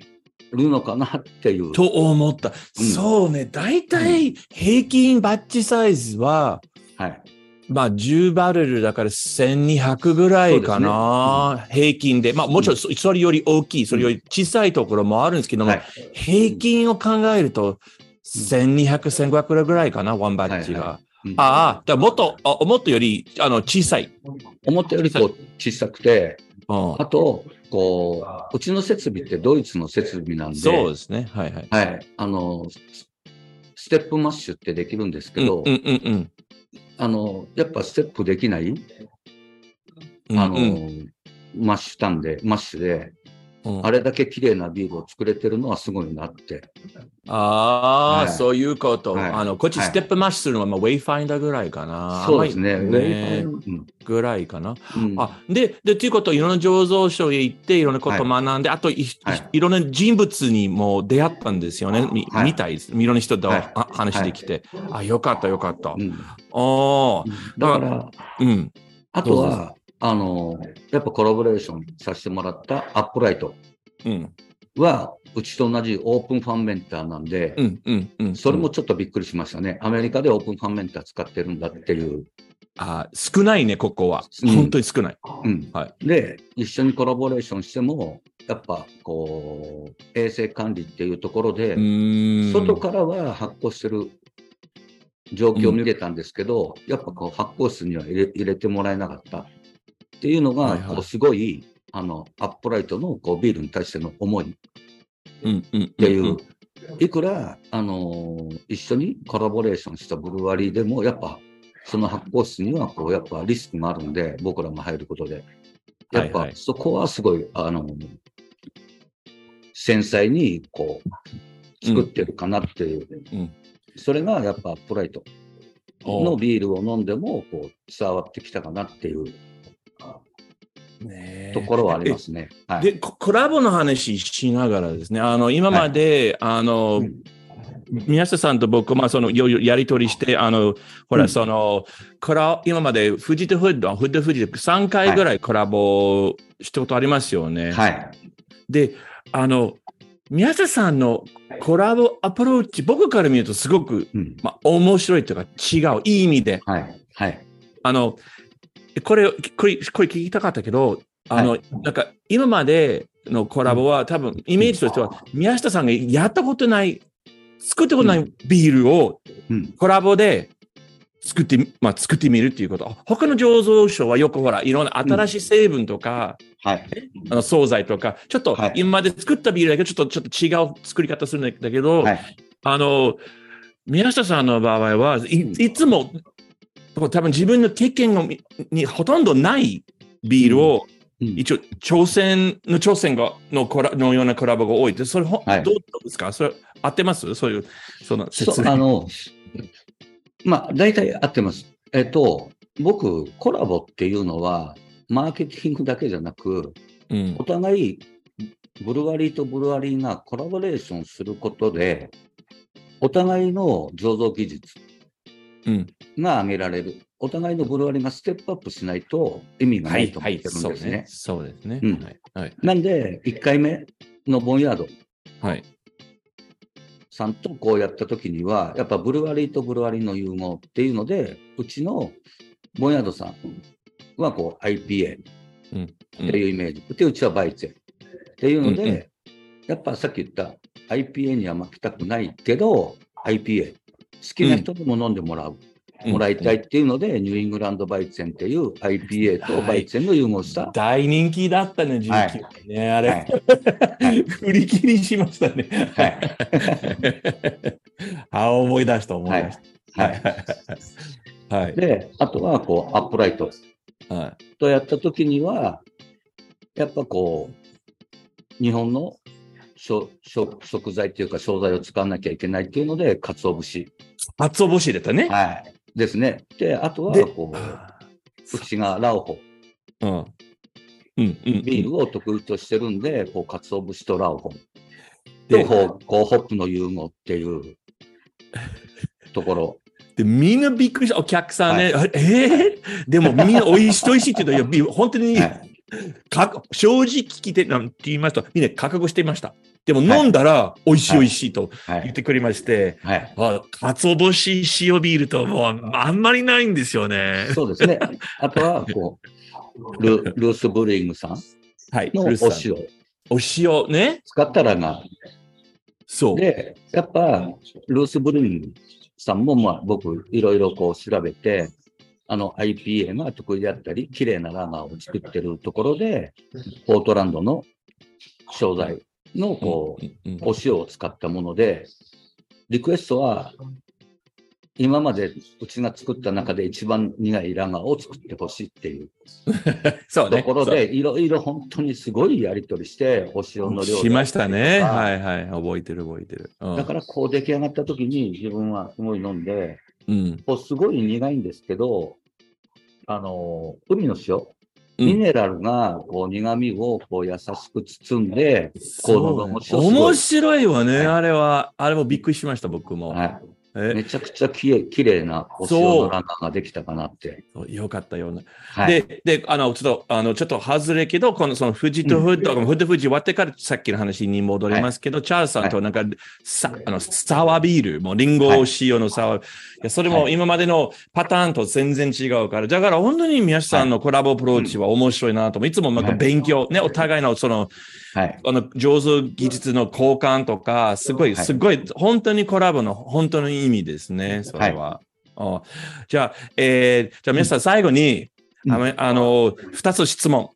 Speaker 2: るのかなっていう。
Speaker 1: と思った。
Speaker 2: うん
Speaker 1: そうね。大体平均バッチサイズは、
Speaker 2: はい。
Speaker 1: まあ10バレルだから1200ぐらいかな。平均で。まあもちろんそそれより大きい、それより小さいところもあるんですけども、
Speaker 2: はい。
Speaker 1: 平均を考えると1200、1500ぐらいかな、ワンバッチが。
Speaker 2: はいはうん
Speaker 1: ああ、だもっと、あもっとよりあの小さい。
Speaker 2: 思ったよりこう小さくて、
Speaker 1: うん
Speaker 2: あと、こう、うちの設備ってドイツの設備なんで、
Speaker 1: そうですね。はいはい。
Speaker 2: はい。あの、スステップマッシュってできるんですけど、
Speaker 1: うんうんうん
Speaker 2: あの、やっぱステップできない、
Speaker 1: うん。
Speaker 2: あの、
Speaker 1: うん
Speaker 2: マッシュたんで、マッシュで、
Speaker 1: うん
Speaker 2: あれだけ綺麗なビールを作れてるのはすごいなって。
Speaker 1: ああ、
Speaker 2: はい
Speaker 1: そういうこと。
Speaker 2: はい
Speaker 1: あの、こっち
Speaker 2: はい
Speaker 1: ステップマッシュするのは、まあ、 Wayfinder ぐらいかな。
Speaker 2: そうですね。
Speaker 1: あん
Speaker 2: ウェイファイうん
Speaker 1: ぐらいかな。
Speaker 2: うん
Speaker 1: あ、で、で、ということ、いろんな醸造所へ行って、いろんなことを学んで、あとい、いろんな人物にも出会ったんですよね。み
Speaker 2: はい
Speaker 1: みたいです。いろんな人と、話できて。あ、よかった、よかった。
Speaker 2: うん
Speaker 1: ああ、
Speaker 2: だから、
Speaker 1: うん。
Speaker 2: あとは、あの、やっぱコラボレーションさせてもらったアップライト
Speaker 1: うん。
Speaker 2: は、うちと同じオープンファンメンターなんで、
Speaker 1: うん。うん。うん。
Speaker 2: それもちょっとびっくりしましたね。アメリカでオープンファンメンター使ってるんだっていう。
Speaker 1: あ少ないね、ここは。
Speaker 2: うん
Speaker 1: 本当に少ない。
Speaker 2: うん
Speaker 1: は
Speaker 2: で、一緒にコラボレーションしても、やっぱこう、衛生管理っていうところで。外からは発酵してる状況を見れたんですけど、やっぱこう発酵室には入れ入れてもらえなかったっていうのが、
Speaker 1: はいはい
Speaker 2: こうすごい、あの、アップライトのこうビールに対しての思いっ
Speaker 1: うん。うん。って
Speaker 2: いう、いくら、あのー一緒にコラボレーションしたブルワリーでも、やっぱ、その発酵室には、こう、やっぱリスクがあるんで、僕らが入ることで。やっぱそこはすごい、あの繊細に、こう、作ってるかなっていう。
Speaker 1: うん
Speaker 2: それが、やっぱ、アップライトのビールを飲んでも、こう、伝わってきたかなっていうところはありますね。はい。
Speaker 1: で、ココラボの話しながらですね、あの、今まで、あの、
Speaker 2: うん
Speaker 1: 宮下さんと僕、まあ、その、よやりとりして、あの、ほら、
Speaker 2: うん
Speaker 1: その、コラ、今まで、富士とフッド、フッド富士で3回ぐらいコラボしたことありますよね。
Speaker 2: はい。
Speaker 1: で、あの、宮下さんのコラボアプローチ、僕から見るとすごく、
Speaker 2: うん。
Speaker 1: まあ、面白いというか、違う、いい意味で。
Speaker 2: はい。はい。
Speaker 1: あの、これ、これ、これ聞きたかったけど、あの、
Speaker 2: は
Speaker 1: なんか、今までのコラボは、多分、イメージとしては、宮下さんがやったことない、作ったことないビールを
Speaker 2: うん。
Speaker 1: コラボで作ってみ、まあ、作ってみるっていうこと。他の醸造所はよくほら、いろんな新しい成分とか、
Speaker 2: はい。
Speaker 1: あの惣菜とか、ちょっと
Speaker 2: はい
Speaker 1: 今まで作ったビールだけど、ちょっと、ちょっと違う作り方するんだけど、
Speaker 2: はい。
Speaker 1: あの、宮下さんの場合は、いいつも、多分自分の経験のににほとんどないビールを、
Speaker 2: うん。
Speaker 1: 一応、挑戦の挑戦がのコラのようなコラボが多いで、それ、ほ
Speaker 2: はい。
Speaker 1: どうですか？それ、合ってます？そういう、その説明。
Speaker 2: あの、まあ、大体合ってます。えっと、僕、コラボっていうのは、マーケティングだけじゃなく、
Speaker 1: うん。
Speaker 2: お互い、ブルワリーとブルワリーがコラボレーションすることで、お互いの醸造技術
Speaker 1: うん
Speaker 2: が上げられる。お互いのブルワリーがステップアップしないと意味が
Speaker 1: は
Speaker 2: ないと思ってるんですね。なんで、1回目のボンヤード。
Speaker 1: はい。
Speaker 2: さんとこうやったときには、やっぱブルワリーとブルワリーの融合っていうので、うちのボンヤードさんはこう IPA
Speaker 1: うん。
Speaker 2: っていうイメージ。で、うちはバイツェンっていうので、
Speaker 1: うんうん。
Speaker 2: やっぱさっき言った IPA には負けたくないけど、IPA 好きな人にも飲んでもらう、もらいたいっていうので、ニューイングランドバイツェンっていう IPA とバイツェンの融合した、
Speaker 1: 大人気だったね、
Speaker 2: はい
Speaker 1: 19ね、あれ。
Speaker 2: はいはい
Speaker 1: 振り切りしましたね。
Speaker 2: はい
Speaker 1: あ、思い出した、思い出した。
Speaker 2: は
Speaker 1: はいい。はい。
Speaker 2: で、あとはこうアップライト
Speaker 1: は
Speaker 2: とやったときには、やっぱこう、日本の食材っていうか、商材を使わなきゃいけないっていうので、鰹節。
Speaker 1: 鰹節だったね。
Speaker 2: はい。ですね。で、あとは
Speaker 1: で、
Speaker 2: こう、うちがラオホ、
Speaker 1: うん。うんうんうん。
Speaker 2: ビールを得意としてるんで、こう、鰹節とラオホ。
Speaker 1: で
Speaker 2: と、こう、ホップの融合っていう ところ。
Speaker 1: で、みんなびっくりした。お客さんね。
Speaker 2: は
Speaker 1: あえー？でもみんな美味しい、美味しいって言うと、いや、本当に、
Speaker 2: はい
Speaker 1: か正直聞いて、なんて言いますと、みんな覚悟していました。でも
Speaker 2: はい
Speaker 1: 飲んだら、美味しい
Speaker 2: はい
Speaker 1: 美味しいと
Speaker 2: はい。
Speaker 1: 言ってくれまして、
Speaker 2: はい。
Speaker 1: あ、鰹節塩ビールともうあんまりないんですよね。
Speaker 2: そうですね。あとは、こう、ルルースブリングさん
Speaker 1: はい。
Speaker 2: のお塩。
Speaker 1: お塩ね。
Speaker 2: 使ったらが、
Speaker 1: そう。
Speaker 2: で、やっぱ、ルースブリングさんも、まあ、僕、いろいろこう調べて、あの、IPA が得意であったり、綺麗なラガーを作ってるところで、ポートランドの商材の、こう、お塩を使ったもので、リクエストは、今までうちが作った中で一番苦いラガーを作ってほしいっていう
Speaker 1: そうね。
Speaker 2: ところで、いろいろ本当にすごいやり取りして、お塩の量
Speaker 1: しましたね。
Speaker 2: は
Speaker 1: はいはい。覚えてる覚えてる。うん
Speaker 2: だからこう出来上がった時に自分はすごい飲んで、
Speaker 1: うん。
Speaker 2: こうすごい苦いんですけど、あのー海の塩、
Speaker 1: うん
Speaker 2: ミネラルがこう苦味をこう優しく包んで、こう面白い
Speaker 1: 面白いわね、
Speaker 2: はい
Speaker 1: あれは。あれもびっくりしました、僕も。
Speaker 2: は
Speaker 1: え
Speaker 2: い、めちゃくちゃきれい綺麗なお塩のランナーができたかなって。
Speaker 1: よかったような。
Speaker 2: はい、
Speaker 1: で、で、あの、ちょっと、あの、ちょっと外れけど、この、その、富士とフッド、フッド富士終わってからさっきの話に戻りますけど、チャールズさんとなんか、さ、あの、サワービール、もうリンゴ塩のサワー、い、や、それも今までのパターンと全然違うから、だから本当に宮下さんのコラボアプローチは面白いなと思う。いつもなんか勉強、ね、お互いのその、
Speaker 2: はい。
Speaker 1: あの、上手技術の交換とか、すごい、
Speaker 2: はい。
Speaker 1: すごい、本当にコラボの本当の意味ですね、それは。あじゃあ、えー、じゃあ皆さん最後に、
Speaker 2: うん
Speaker 1: あの、あの二つ質問。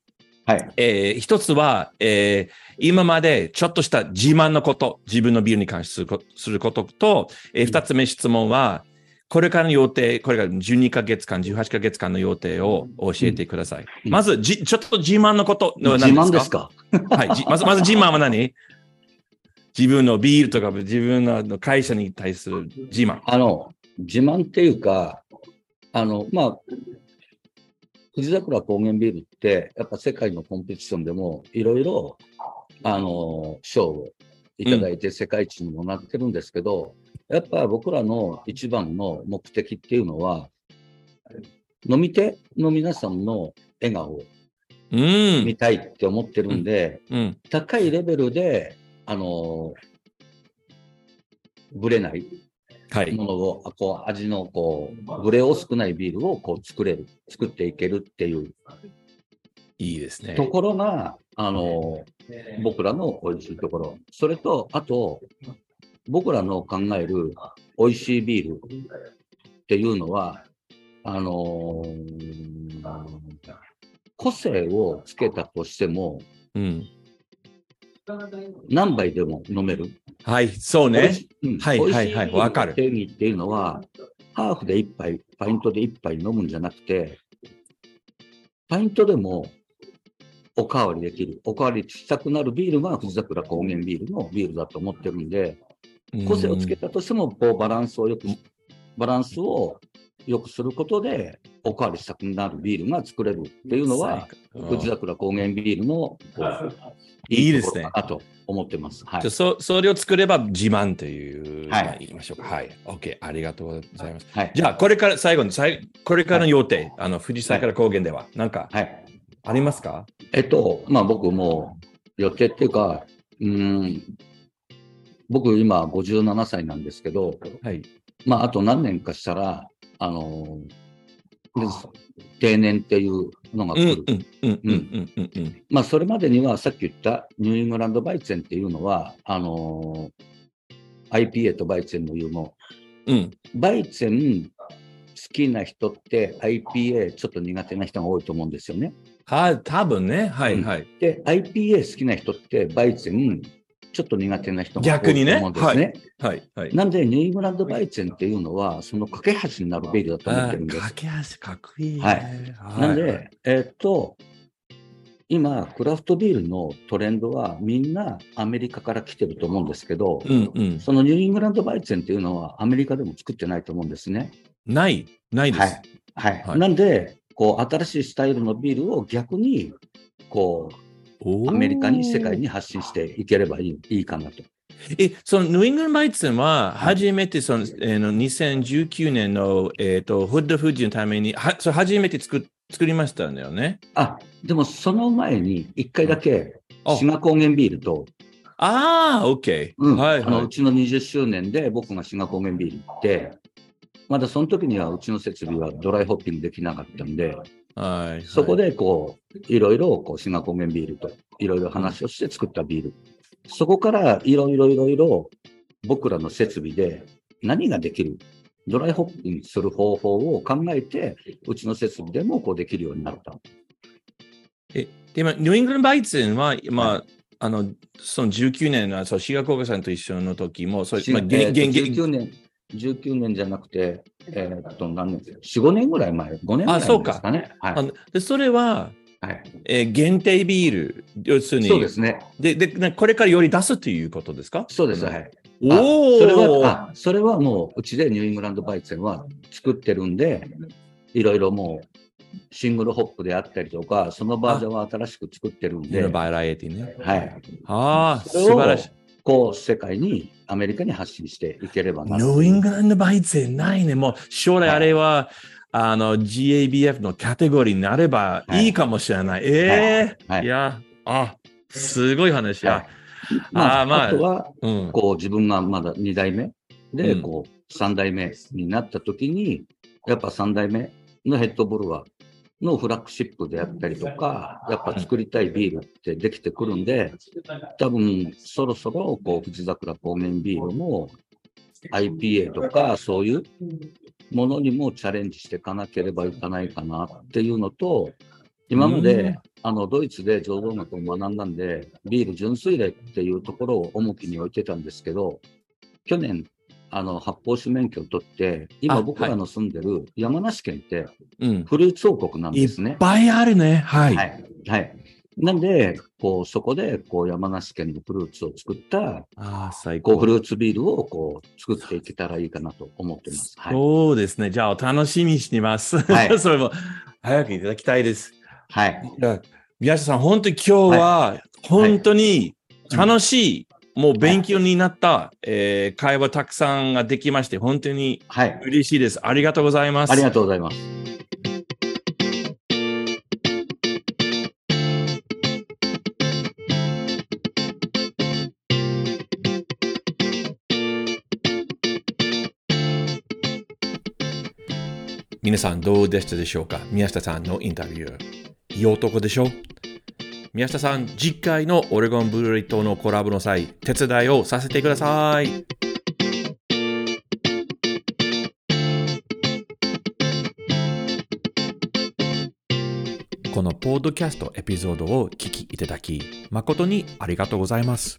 Speaker 2: はい。
Speaker 1: えー、一つは、えー、今までちょっとした自慢のこと、自分のビールに関するこすることと、えー、二つ目質問は、これからの予定、これから12ヶ月間、18ヶ月間の予定を教えてください。
Speaker 2: うん
Speaker 1: まず、じ、ちょっと自慢のことのは
Speaker 2: 自
Speaker 1: 何
Speaker 2: 慢ですか？
Speaker 1: はい。じまず、まず自慢は何？自分のビールとか自分の会社に対する自慢。
Speaker 2: あの、自慢っていうか、あの、まあ、富士桜高原ビールって、やっぱ世界のコンペティションでも、いろいろ、あの、賞をいただいて世界一にもなってるんですけど、やっぱ僕らの一番の目的っていうのは、飲み手の皆さんの笑顔を
Speaker 1: うん。
Speaker 2: 見たいって思ってるんで、
Speaker 1: うん。
Speaker 2: 高いレベルで、あの、ぶれない
Speaker 1: はい。
Speaker 2: ものを、あこう、味の、こう、ブレを少ないビールを、こう、作れる、作っていけるっていう
Speaker 1: いいですね。
Speaker 2: ところが、あの、僕らの美味しいところ。それと、あと、僕らの考える美味しいビールっていうのは、あのー個性をつけたとしても、
Speaker 1: うん。
Speaker 2: 何杯でも飲める？
Speaker 1: はい。そうね。
Speaker 2: うん
Speaker 1: はい
Speaker 2: 美味し
Speaker 1: はいはいわかる
Speaker 2: 定義っていうのは、ハーフで1杯、パイントで1杯飲むんじゃなくて、パイントでもおかわりできる。おかわりしたくなるビールが富士桜高原ビールのビールだと思ってるんで、個性をつけたとしても、こうバランスをよく、バランスを良くすることで、おかわりしたくなるビールが作れるっていうのは、富士桜高原ビールのこう
Speaker 1: いいですね
Speaker 2: ところかなと思ってます。はい
Speaker 1: じゃあ。そそれを作れば自慢という、
Speaker 2: はい
Speaker 1: まあ言いましょうか。はい。OK。ありがとうございます。
Speaker 2: はい。
Speaker 1: じゃあ、これから最後に、さいこれからの予定、あの、富士山から高原では、なんか
Speaker 2: はい。
Speaker 1: ありますか？
Speaker 2: えっと、まあ僕も予定っていうか、うーん、僕今57歳なんですけど、
Speaker 1: はい。
Speaker 2: まああと何年かしたら、あのーで定年っていうのが
Speaker 1: うん
Speaker 2: 来る。まあそれまでにはさっき言ったニューイングランドバイツェンっていうのは、あのー IPA とバイツェンの融合。
Speaker 1: うん。
Speaker 2: バイツェン好きな人って IPA ちょっと苦手な人が多いと思うんですよね。
Speaker 1: はい、多分ね。はいはい。
Speaker 2: で、IPA 好きな人って、バイツェン、ちょっと苦手な人が多い
Speaker 1: 逆にね
Speaker 2: と思うんですね。
Speaker 1: はいはい。
Speaker 2: なんで、ニューイングランドバイツェンっていうのは、その架け橋になるビールだと思ってるんです。
Speaker 1: 駆け足かっこいいね。
Speaker 2: はい
Speaker 1: はい
Speaker 2: なんで、えーっと、今、クラフトビールのトレンドはみんなアメリカから来てると思うんですけど、
Speaker 1: うんうん。
Speaker 2: そのニューイングランドバイツェンっていうのはアメリカでも作ってないと思うんですね。
Speaker 1: ない、ないです。
Speaker 2: はい。はい。
Speaker 1: はい
Speaker 2: なんで、こう、新しいスタイルのビールを逆に、こう、アメリカに、世界に発信していければいいいいかなと。
Speaker 1: え、そのニューイングランドバイツェンは、初めてその、えーの2019年の、えっ、と、フッドフージのために、は、それ初めて作っ作りましたんだよね？
Speaker 2: あ、でもその前に一回だけ、
Speaker 1: あ
Speaker 2: 志賀高原ビールと、
Speaker 1: ああ、OK。
Speaker 2: うん
Speaker 1: はいは
Speaker 2: あのうちの20周年で僕が志賀高原ビール行って、まだその時にはうちの設備はドライホッピングできなかったんで、
Speaker 1: い。はい。
Speaker 2: そこでこう、いろいろこう志賀高原ビールといろいろ話をして作ったビール。そこからいろいろいろいろ僕らの設備で何ができるドライホッピングする方法を考えて、うちの設備でもこうできるようになった。
Speaker 1: え、でも、ニューイングランドバイツェンは、まあ、
Speaker 2: は
Speaker 1: あの、その19年の、そう、シガコーガさんと一緒の時も、そう、
Speaker 2: し
Speaker 1: まあ、
Speaker 2: えーと
Speaker 1: げんげん
Speaker 2: 19年、19年じゃなくて、えーっと、何年 ?4、5年ぐらい前、5年ぐらい前
Speaker 1: あそうか
Speaker 2: ですかね。はい
Speaker 1: あのでそれは、
Speaker 2: はい。
Speaker 1: えー限定ビール、要するに、
Speaker 2: そうですね。
Speaker 1: ででなこれからより出すということですか？
Speaker 2: そうです。はい。
Speaker 1: お
Speaker 2: あ
Speaker 1: お
Speaker 2: それは、あそれはもう、うちでニューイングランドバイツェンは作ってるんで、いろいろもう、シングルホップであったりとか、そのバージョンは新しく作ってるんで、
Speaker 1: バラエティね。
Speaker 2: はい。
Speaker 1: ああ、素晴らしい。
Speaker 2: こう、世界に、アメリカに発信していければな。
Speaker 1: ニューイングランドバイツないね。もう将来あれは、あの GABF のカテゴリーになればいいかもしれない。ええ
Speaker 2: はい
Speaker 1: いや、あ、すごい話や。
Speaker 2: まあ、
Speaker 1: あーまあ
Speaker 2: あとは、
Speaker 1: うん。
Speaker 2: こう自分がまだ2代目で、
Speaker 1: うん
Speaker 2: こう3代目になった時に、やっぱ3代目のヘッドボルワーのフラッグシップであったりとか、やっぱ作りたいビールってできてくるんで、多分そろそろこう富士桜高原ビールも IPA とかそういうものにもチャレンジしていかなければいけないかなっていうのと、今まで、
Speaker 1: うん。
Speaker 2: あのドイツで醸造学を学んだんで、ビール純粋例っていうところを重きに置いてたんですけど、去年、あの発泡酒免許を取って、
Speaker 1: あ
Speaker 2: 今僕らの住んでる山梨県って
Speaker 1: うん。
Speaker 2: フルーツ王国なん
Speaker 1: いっ
Speaker 2: ですね。
Speaker 1: ぱいあるね。はい。
Speaker 2: はい。はい。なんで、こう、そこで、こう、山梨県のフルーツを作った、
Speaker 1: ああ、最高
Speaker 2: フ。ルーツビールを、こう、作っていけたらいいかなと思ってます。はい。
Speaker 1: そうですね。じゃあ、お楽しみにしてます。
Speaker 2: はい
Speaker 1: それも早くいただきたいです。
Speaker 2: はい。
Speaker 1: 宮下さん、本当に今日は、本当に楽しい、もう勉強になった、えー会話たくさんができまして、本当に
Speaker 2: はい。
Speaker 1: 嬉しいです。ありがとうございます。
Speaker 2: ありがとうございます。
Speaker 1: 皆さんどうでしたでしょうか？宮下さんのインタビュー。いい男でしょ？宮下さん、次回のオレゴンブルーレイとのコラボの際、手伝いをさせてください。このポッドキャストエピソードを聞きいただき、誠にありがとうございます。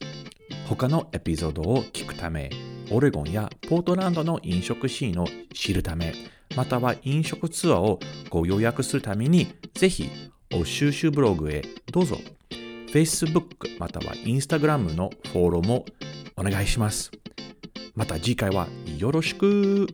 Speaker 1: 他のエピソードを聞くため、オレゴンやポートランドの飲食シーンを知るため、または飲食ツアーをご予約するために、ぜひ、収集ブログへどうぞ。Facebook または Instagram のフォローもお願いします。また次回はよろしく。